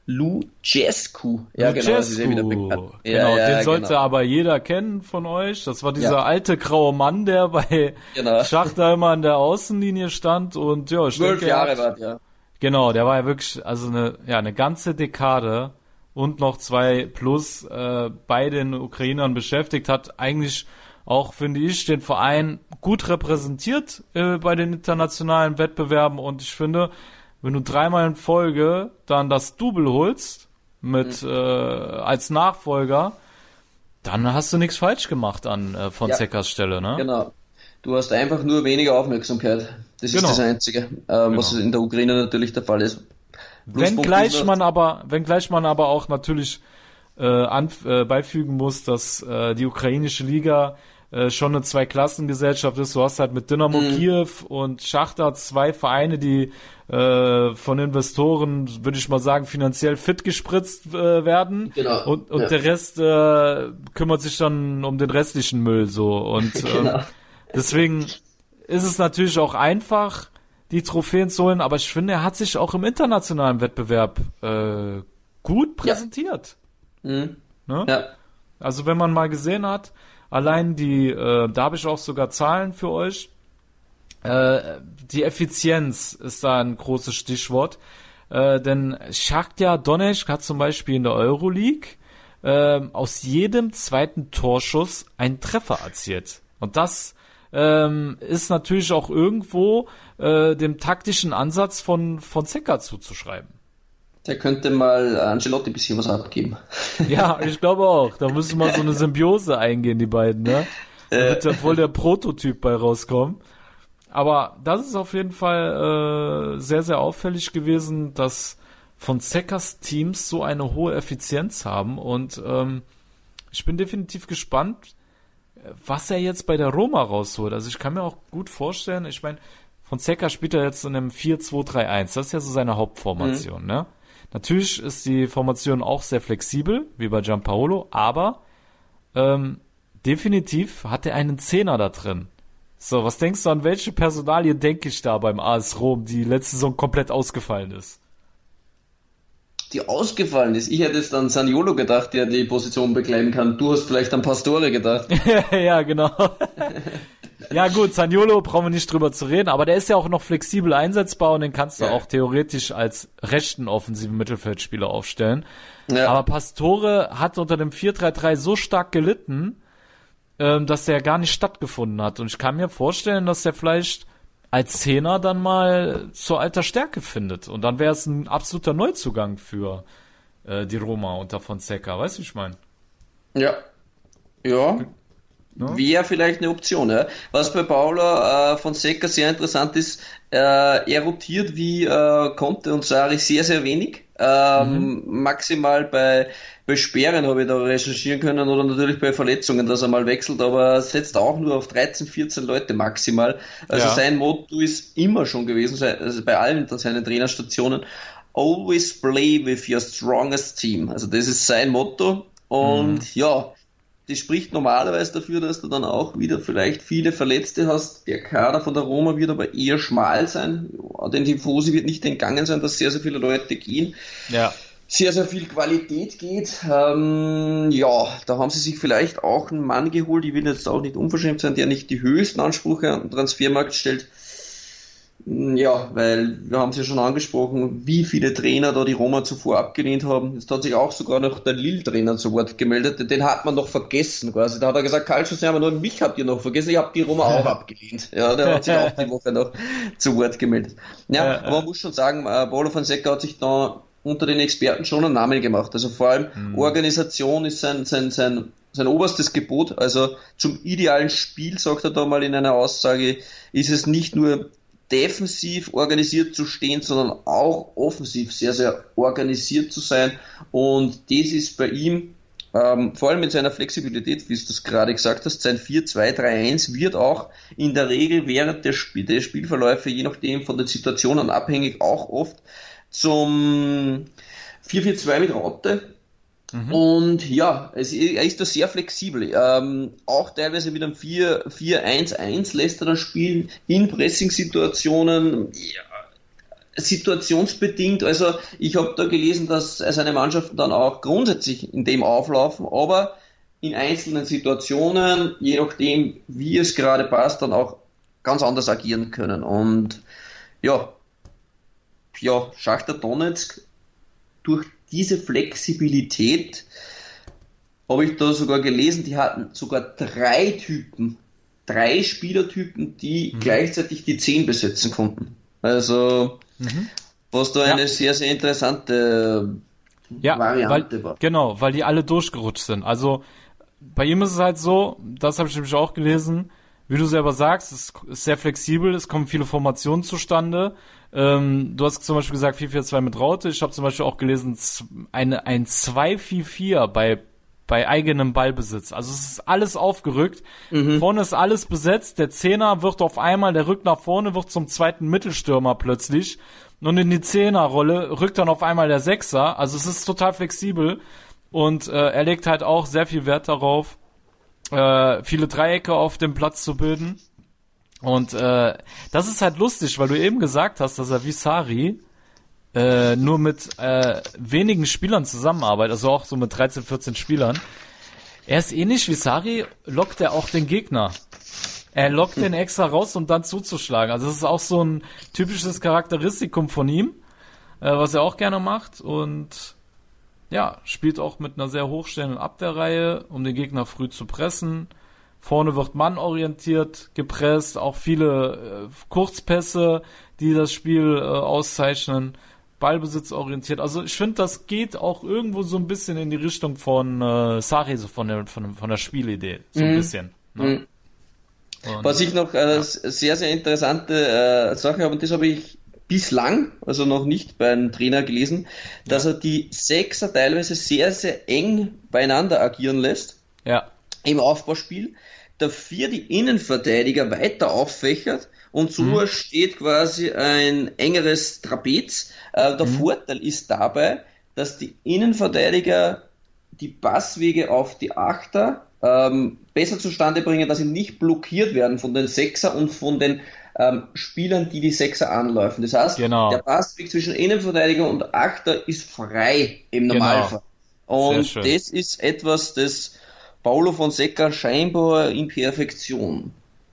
Lucescu. Ja, genau, das ist ja genau, ja, den sollte genau. aber jeder kennen von euch. Das war dieser ja. alte graue Mann, der bei genau. Schachter immer an der Außenlinie stand und ja, zwölf Jahre war ja. Genau, der war ja wirklich, also eine, ja, eine ganze Dekade und noch zwei plus äh, bei den Ukrainern beschäftigt, hat eigentlich auch, finde ich, den Verein gut repräsentiert äh, bei den internationalen Wettbewerben und ich finde, wenn du dreimal in Folge dann das Double holst mit mhm. äh, als Nachfolger, dann hast du nichts falsch gemacht an äh, von ja, Stelle, ne? Genau. Du hast einfach nur weniger Aufmerksamkeit. Das genau. ist das Einzige, äh, genau. was in der Ukraine natürlich der Fall ist. Wenn gleich man aber, wenn gleich man aber auch natürlich äh, an, äh, beifügen muss, dass äh, die ukrainische Liga äh, schon eine Zweiklassengesellschaft ist. Du hast halt mit Dynamo mhm. Kiew und Schachter zwei Vereine, die äh, von Investoren, würde ich mal sagen, finanziell fit gespritzt äh, werden. Genau. Und, und ja. der Rest äh, kümmert sich dann um den restlichen Müll so. Und ähm, genau. deswegen ist es natürlich auch einfach, die Trophäen zu holen, aber ich finde, er hat sich auch im internationalen Wettbewerb äh, gut präsentiert. Ja. Mhm. Ne? ja. Also wenn man mal gesehen hat, allein die, äh, da habe ich auch sogar Zahlen für euch. Äh, die Effizienz ist da ein großes Stichwort. Äh, denn Shakhtar Donetsk hat zum Beispiel in der Euroleague äh, aus jedem zweiten Torschuss einen Treffer erzielt. Und das ähm, ist natürlich auch irgendwo äh, dem taktischen Ansatz von von Zecker zuzuschreiben. Der könnte mal Angelotti ein bisschen was abgeben. Ja, ich glaube auch. Da müssen wir so eine Symbiose eingehen, die beiden, ne? Da wird ja voll der Prototyp bei rauskommen. Aber das ist auf jeden Fall äh, sehr, sehr auffällig gewesen, dass von Zeckers Teams so eine hohe Effizienz haben. Und ähm, ich bin definitiv gespannt, was er jetzt bei der Roma rausholt. Also ich kann mir auch gut vorstellen, ich meine, von Zecker spielt er jetzt in einem 4-2-3-1. Das ist ja so seine Hauptformation, mhm. ne? Natürlich ist die Formation auch sehr flexibel, wie bei Gianpaolo, aber ähm, definitiv hat er einen Zehner da drin. So, was denkst du, an welche Personalie denke ich da beim AS Rom, die letzte Saison komplett ausgefallen ist? Die ausgefallen ist? Ich hätte jetzt an Saniolo gedacht, der die Position bekleiden kann. Du hast vielleicht an Pastore gedacht. ja, genau. Ja gut, Saniolo brauchen wir nicht drüber zu reden, aber der ist ja auch noch flexibel einsetzbar und den kannst du ja. auch theoretisch als rechten offensiven Mittelfeldspieler aufstellen. Ja. Aber Pastore hat unter dem 4-3-3 so stark gelitten, ähm, dass er gar nicht stattgefunden hat. Und ich kann mir vorstellen, dass er vielleicht als Zehner dann mal zur alter Stärke findet. Und dann wäre es ein absoluter Neuzugang für äh, die Roma unter Fonseca. Weißt du, wie ich meine? Ja. Ja, No? Wäre vielleicht eine Option. Ja. Was bei Paula äh, Fonseca sehr interessant ist, äh, er rotiert wie äh, Conte und Sari sehr, sehr wenig. Ähm, mhm. Maximal bei, bei Sperren habe ich da recherchieren können oder natürlich bei Verletzungen, dass er mal wechselt, aber er setzt auch nur auf 13, 14 Leute maximal. Also ja. sein Motto ist immer schon gewesen, also bei allen seinen Trainerstationen, always play with your strongest team. Also das ist sein Motto und mhm. ja, das spricht normalerweise dafür, dass du dann auch wieder vielleicht viele Verletzte hast. Der Kader von der Roma wird aber eher schmal sein. Den Tifosi wird nicht entgangen sein, dass sehr, sehr viele Leute gehen. Ja. Sehr, sehr viel Qualität geht. Ähm, ja, da haben sie sich vielleicht auch einen Mann geholt, ich will jetzt auch nicht unverschämt sein, der nicht die höchsten Ansprüche an den Transfermarkt stellt. Ja, weil wir haben es ja schon angesprochen, wie viele Trainer da die Roma zuvor abgelehnt haben. Jetzt hat sich auch sogar noch der Lille-Trainer zu Wort gemeldet. Den hat man noch vergessen quasi. Da hat er gesagt, Sie haben nur mich habt ihr noch vergessen. Ich habe die Roma auch abgelehnt. Ja, der hat sich auch die Woche noch zu Wort gemeldet. Ja, aber man muss schon sagen, äh, Paulo Fonseca hat sich da unter den Experten schon einen Namen gemacht. Also vor allem mhm. Organisation ist sein, sein, sein, sein oberstes Gebot. Also zum idealen Spiel, sagt er da mal in einer Aussage, ist es nicht nur defensiv organisiert zu stehen, sondern auch offensiv sehr, sehr organisiert zu sein. Und das ist bei ihm, ähm, vor allem mit seiner Flexibilität, wie du das gerade gesagt hast, sein 4-2-3-1 wird auch in der Regel während der, Spiel der Spielverläufe, je nachdem von den Situationen abhängig, auch oft zum 4-4-2 mit Raute. Mhm. Und ja, es, er ist da sehr flexibel. Ähm, auch teilweise mit einem 4-1-1 lässt er das Spiel in Pressing-Situationen. Ja, situationsbedingt. Also ich habe da gelesen, dass seine Mannschaften dann auch grundsätzlich in dem auflaufen, aber in einzelnen Situationen, je nachdem, wie es gerade passt, dann auch ganz anders agieren können. Und ja, ja, Schachter Donetsk durch diese Flexibilität habe ich da sogar gelesen, die hatten sogar drei Typen, drei Spielertypen, die mhm. gleichzeitig die 10 besetzen konnten. Also, mhm. was da ja. eine sehr, sehr interessante ja, Variante weil, war. Genau, weil die alle durchgerutscht sind. Also, bei ihm ist es halt so, das habe ich nämlich auch gelesen, wie du selber sagst, es ist sehr flexibel, es kommen viele Formationen zustande. Ähm, du hast zum Beispiel gesagt 4-4-2 mit Raute. Ich habe zum Beispiel auch gelesen, eine, ein 2-4-4 bei, bei eigenem Ballbesitz. Also es ist alles aufgerückt. Mhm. Vorne ist alles besetzt. Der Zehner wird auf einmal, der rückt nach vorne, wird zum zweiten Mittelstürmer plötzlich. Und in die Zehnerrolle rückt dann auf einmal der Sechser. Also es ist total flexibel. Und äh, er legt halt auch sehr viel Wert darauf, äh, viele Dreiecke auf dem Platz zu bilden. Und äh, das ist halt lustig, weil du eben gesagt hast, dass er wie Sari äh, nur mit äh, wenigen Spielern zusammenarbeitet, also auch so mit 13, 14 Spielern. Er ist ähnlich wie Sari, lockt er auch den Gegner. Er lockt den extra raus, um dann zuzuschlagen. Also das ist auch so ein typisches Charakteristikum von ihm, äh, was er auch gerne macht. Und ja, spielt auch mit einer sehr hochstehenden Abwehrreihe, um den Gegner früh zu pressen. Vorne wird mannorientiert gepresst, auch viele äh, Kurzpässe, die das Spiel äh, auszeichnen. Ballbesitz orientiert. Also ich finde, das geht auch irgendwo so ein bisschen in die Richtung von äh, Sari, so von der, von, von der Spielidee. So ein mhm. bisschen. Ne? Mhm. Was ich noch äh, ja. sehr, sehr interessante äh, Sache habe, und das habe ich bislang, also noch nicht bei einem Trainer gelesen, dass er die Sechser teilweise sehr, sehr eng beieinander agieren lässt. Ja. Im Aufbauspiel. Dafür die Innenverteidiger weiter auffächert und so mhm. steht quasi ein engeres Trapez. Äh, der mhm. Vorteil ist dabei, dass die Innenverteidiger die Passwege auf die Achter ähm, besser zustande bringen, dass sie nicht blockiert werden von den Sechser und von den ähm, Spielern, die die Sechser anläufen. Das heißt, genau. der Passweg zwischen Innenverteidiger und Achter ist frei im genau. Normalfall. Genau. Und das ist etwas, das Paulo Fonseca scheinbar in Perfektion.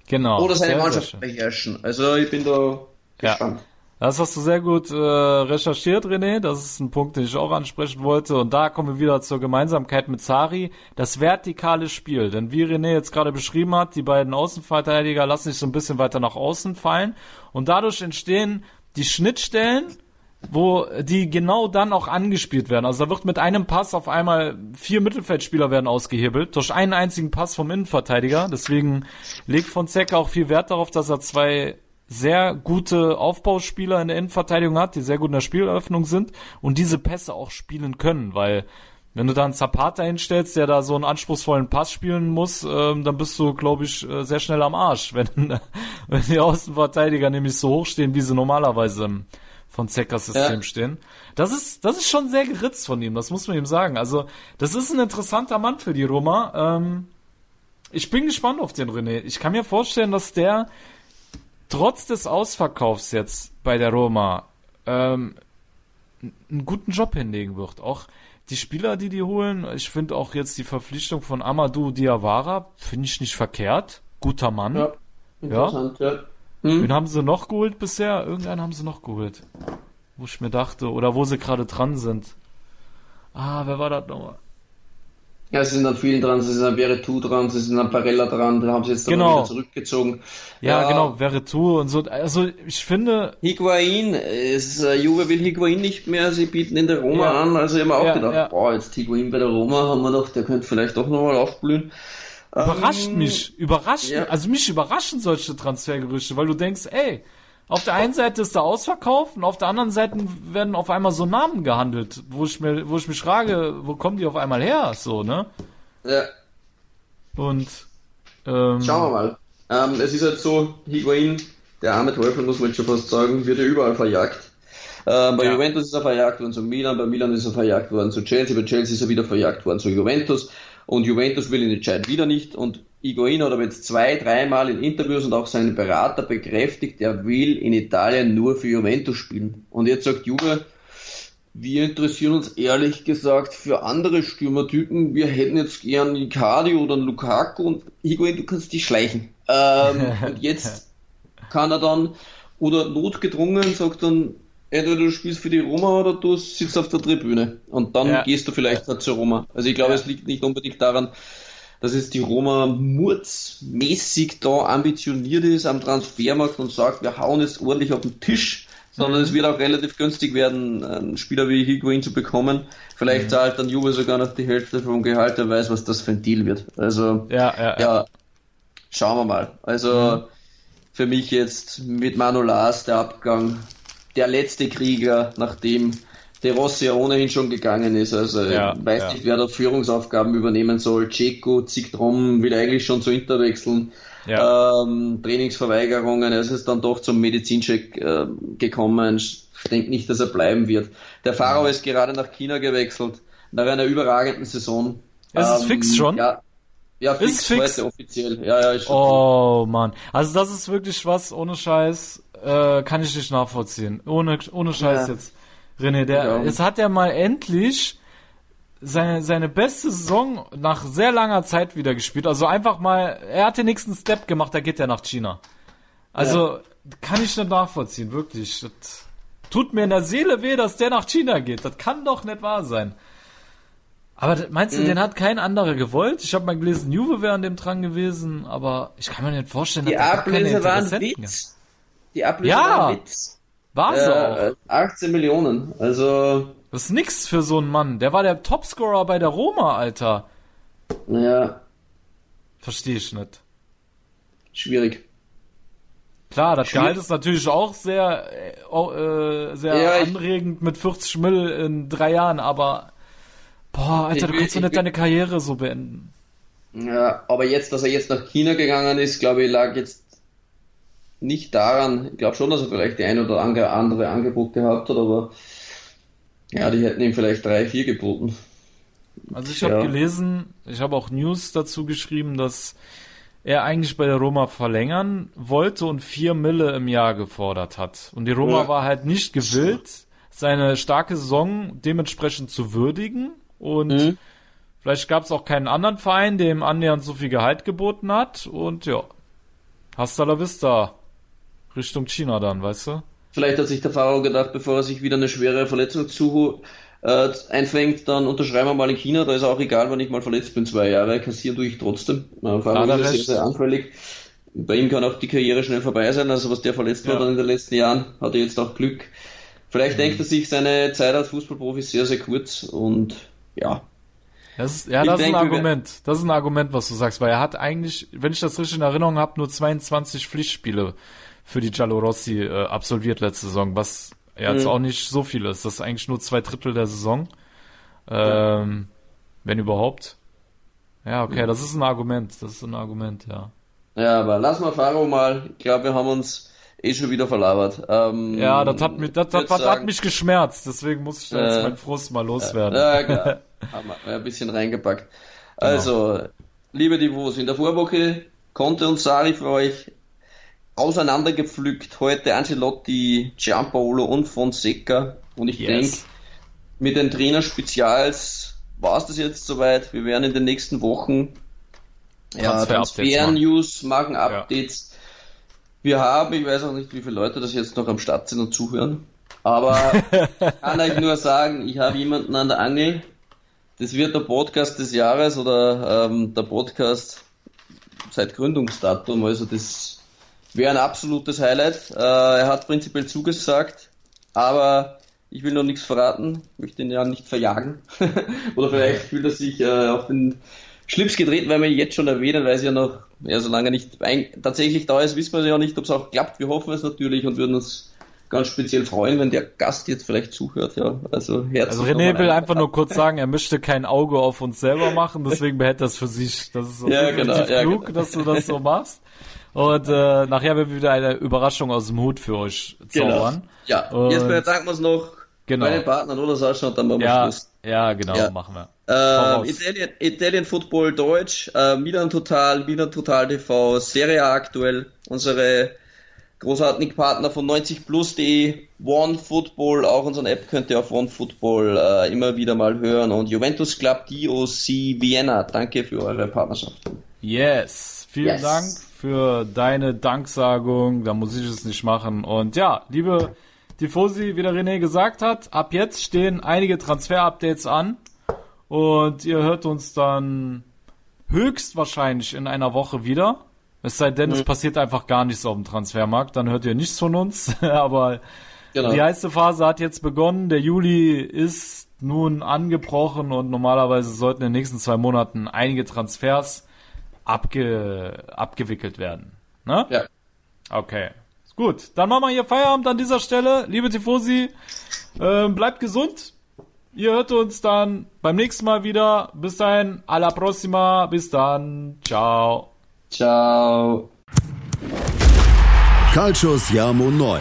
Genau. Oder seine sehr, Mannschaft sehr beherrschen. Also ich bin da gespannt. Ja. Das hast du sehr gut äh, recherchiert, René. Das ist ein Punkt, den ich auch ansprechen wollte. Und da kommen wir wieder zur Gemeinsamkeit mit Sari. Das vertikale Spiel. Denn wie René jetzt gerade beschrieben hat, die beiden Außenverteidiger lassen sich so ein bisschen weiter nach außen fallen. Und dadurch entstehen die Schnittstellen, wo die genau dann auch angespielt werden. Also da wird mit einem Pass auf einmal vier Mittelfeldspieler werden ausgehebelt durch einen einzigen Pass vom Innenverteidiger. Deswegen legt Fonseca auch viel Wert darauf, dass er zwei sehr gute Aufbauspieler in der Innenverteidigung hat, die sehr gut in der Spieleröffnung sind und diese Pässe auch spielen können, weil wenn du da einen Zapata hinstellst, der da so einen anspruchsvollen Pass spielen muss, ähm, dann bist du, glaube ich, äh, sehr schnell am Arsch, wenn, wenn die Außenverteidiger nämlich so hoch stehen, wie sie normalerweise im von Zeckers System ja. stehen. Das ist, das ist schon sehr geritzt von ihm, das muss man ihm sagen. Also, das ist ein interessanter Mann für die Roma. Ähm, ich bin gespannt auf den René. Ich kann mir vorstellen, dass der trotz des Ausverkaufs jetzt bei der Roma ähm, einen guten Job hinlegen wird. Auch die Spieler, die die holen, ich finde auch jetzt die Verpflichtung von Amadou Diawara, finde ich nicht verkehrt. Guter Mann. Ja, interessant, ja. ja. Hm. Wen haben sie noch geholt bisher? Irgendeinen haben sie noch geholt. Wo ich mir dachte, oder wo sie gerade dran sind. Ah, wer war das nochmal? Ja, sie sind an vielen dran, sie sind an Veretout dran, sie sind an Parella dran, da haben sie jetzt genau. wieder zurückgezogen. Ja, ja, genau, Veretout und so. Also ich finde. Higuain, es, äh, Juve will Higuain nicht mehr, sie bieten in der Roma ja. an, also ich habe mir auch ja, gedacht, boah, jetzt Higuain bei der Roma haben wir doch, der könnte vielleicht doch nochmal aufblühen. Überrascht ähm, mich, überrascht, also mich überraschen solche Transfergerüchte, weil du denkst, ey, auf der einen Seite ist der Ausverkauf und auf der anderen Seite werden auf einmal so Namen gehandelt, wo ich mir, wo ich mich frage, wo kommen die auf einmal her? So, ne? Ja. Und ähm, schauen wir mal. Ähm, es ist halt so, Higuain, der arme Teufel, muss man schon fast sagen, wird ja überall verjagt. Äh, bei Ja. Juventus ist er verjagt worden zu Milan, bei Milan ist er verjagt worden zu Chelsea, bei Chelsea ist er wieder verjagt worden zu Juventus und Juventus will ihn entscheiden wieder nicht und Higuain hat aber jetzt zwei, dreimal in Interviews und auch seinen Berater bekräftigt, er will in Italien nur für Juventus spielen. Und jetzt sagt Juve, wir interessieren uns ehrlich gesagt für andere Stürmertypen. Wir hätten jetzt gern Icardi oder einen Lukaku und Higuain, du kannst dich schleichen. Ähm, und jetzt kann er dann, oder notgedrungen, sagt dann, entweder du spielst für die Roma oder du sitzt auf der Tribüne. Und dann Ja. gehst du vielleicht halt zur Roma. Also ich glaube, es liegt nicht unbedingt daran, dass es die Roma murzmäßig da ambitioniert ist am Transfermarkt und sagt, wir hauen es ordentlich auf den Tisch, sondern es wird auch relativ günstig werden, einen Spieler wie Higuain zu bekommen. Vielleicht zahlt dann Juve sogar noch die Hälfte vom Gehalt, wer weiß, was das für ein Deal wird. Also, Ja, ja, ja. schauen wir mal. Also, für mich jetzt mit Manolas der Abgang, der letzte Krieger, nachdem De Rossi ja ohnehin schon gegangen ist. Also, Ja, weiß ja. nicht, wer da Führungsaufgaben übernehmen soll. Ceco zieht drum, will eigentlich schon zu Inter wechseln. Ja. Ähm, Trainingsverweigerungen, es ist dann doch zum Medizincheck äh, gekommen. Ich denke nicht, dass er bleiben wird. Der Faro ist gerade nach China gewechselt, nach einer überragenden Saison. Ähm, Ist es fix schon? Ja, ja fix, Ist fix? heute offiziell. Ja, ja, Oh Mann. Also das ist wirklich was, ohne Scheiß, äh, kann ich nicht nachvollziehen. Ohne, ohne Scheiß jetzt. René, der, Ja. es hat ja mal endlich seine, seine beste Saison nach sehr langer Zeit wieder gespielt. Also einfach mal, er hat den nächsten Step gemacht, da geht er nach China. Also, kann ich nicht nachvollziehen, wirklich. Das tut mir in der Seele weh, dass der nach China geht. Das kann doch nicht wahr sein. Aber meinst du, Mhm. den hat kein anderer gewollt? Ich habe mal gelesen, Juve wäre an dem dran gewesen, aber ich kann mir nicht vorstellen, Die dass keine Ablöse waren Witz. Die Ablöse Ja. waren Witz. War so auch. Äh, 18 Millionen. Also, Das ist nix für so einen Mann. Der war der Topscorer bei der Roma, Alter. naja, Verstehe ich nicht. schwierig. Klar, das Schwierig. Gehalt ist natürlich auch sehr, äh, äh, sehr Ja, anregend mit 40 Mill in drei Jahren, aber boah, Alter, du will- kannst doch ich nicht will- deine Karriere so beenden. Ja, aber jetzt, dass er jetzt nach China gegangen ist, glaube ich, lag jetzt nicht daran. Ich glaube schon, dass er vielleicht die ein oder andere, Angebot gehabt hat, aber ja, die hätten ihm vielleicht drei, vier geboten. Also ich habe Ja. gelesen, ich habe auch News dazu geschrieben, dass er eigentlich bei der Roma verlängern wollte und vier Mille im Jahr gefordert hat. Und die Roma Ja. war halt nicht gewillt, seine starke Saison dementsprechend zu würdigen. Und Mhm. vielleicht gab es auch keinen anderen Verein, der ihm annähernd so viel Gehalt geboten hat. Und ja, hasta la vista. Richtung China dann, weißt du? Vielleicht hat sich der Fahrer gedacht, bevor er sich wieder eine schwere Verletzung zu äh, einfängt, dann unterschreiben wir mal in China, da ist auch egal, wenn ich mal verletzt bin, zwei Jahre, kassieren tue ich trotzdem. Äh, Fahrer er ist sehr, sehr anfällig. Bei ihm kann auch die Karriere schnell vorbei sein, also was der verletzt Ja. dann in den letzten Jahren, hat er jetzt auch Glück. Vielleicht denkt er sich, seine Zeit als Fußballprofi sehr, sehr kurz und ja, Das ist, ja, Ich das ist ein Argument. Das ist ein Argument, was du sagst, weil er hat eigentlich, wenn ich das richtig in Erinnerung habe, nur 22 Pflichtspiele für die Giallorossi äh, absolviert letzte Saison, was ja jetzt Mhm. auch nicht so viel ist. Das ist eigentlich nur zwei Drittel der Saison. Ähm, Wenn überhaupt. Ja, okay, das ist ein Argument. Das ist ein Argument, ja. Ja, aber lass mal Faro mal. Ich glaube, wir haben uns eh schon wieder verlabert. Ähm, Ja, das hat mich, das, das, das hat sagen- mich geschmerzt, deswegen muss ich jetzt Äh, meinen Frust mal loswerden. Ja, klar. Haben wir ein bisschen reingepackt. Also, liebe Divos, in der Vorwoche Conte und Sari für euch auseinandergepflückt. Heute Ancelotti, Giampaolo und Fonseca. Und ich Yes. denke, mit den Trainer-Spezials war es das jetzt soweit. Wir werden in den nächsten Wochen ja, Transfer-News machen, Updates. Wir haben, ich weiß auch nicht, wie viele Leute das jetzt noch am Start sind und zuhören, aber kann euch nur sagen, ich habe jemanden an der Angel. Das wird der Podcast des Jahres oder ähm, der Podcast seit Gründungsdatum. Also das wäre ein absolutes Highlight. Äh, er hat prinzipiell zugesagt, aber ich will noch nichts verraten, möchte ihn ja nicht verjagen. oder vielleicht fühlt er sich äh, auf den Schlips gedreht, weil wir ihn jetzt schon erwähnen, weil es ja noch, ja, solange nicht tatsächlich da ist, wissen wir ja nicht, ob es auch klappt. Wir hoffen es natürlich und würden uns ganz speziell freuen, wenn der Gast jetzt vielleicht zuhört. Ja, also herzlich. Also René will einfach nur kurz sagen, er möchte kein Auge auf uns selber machen, deswegen behält das für sich. Das ist so Ja, genau, ja, klug, genau. dass du das so machst. Und äh, nachher werden wir wieder eine Überraschung aus dem Hut für euch zaubern. Genau. Ja, Und- jetzt bedanken wir uns noch Genau. bei den Partnern, oder Sascha? Und dann machen wir Ja, Schluss. ja, genau, Ja. machen wir. Ähm. Italien, Italien Football Deutsch, äh, Milan Total, Milan Total TV, Serie A aktuell, unsere großartigen Partner von 90plus.de, One Football, auch unseren App könnt ihr auf One Football äh, immer wieder mal hören und Juventus Club DOC Vienna, danke für eure Partnerschaft. Yes, vielen Yes. Dank für deine Danksagung. Da muss ich es nicht machen. Und ja, liebe Tifosi, wie der René gesagt hat, ab jetzt stehen einige Transfer-Updates an. Und ihr hört uns dann höchstwahrscheinlich in einer Woche wieder. Es sei denn, es passiert einfach gar nichts auf dem Transfermarkt, dann hört ihr nichts von uns. Aber Genau. die heiße Phase hat jetzt begonnen. Der Juli ist nun angebrochen und normalerweise sollten in den nächsten zwei Monaten einige Transfers abge abgewickelt werden. Ne? Ja. Okay. Gut, dann machen wir hier Feierabend an dieser Stelle. Liebe Tifosi, ähm, bleibt gesund. Ihr hört uns dann beim nächsten Mal wieder. Bis dahin, alla prossima. Bis dann. Ciao. Ciao. Calcius Jamo Neu.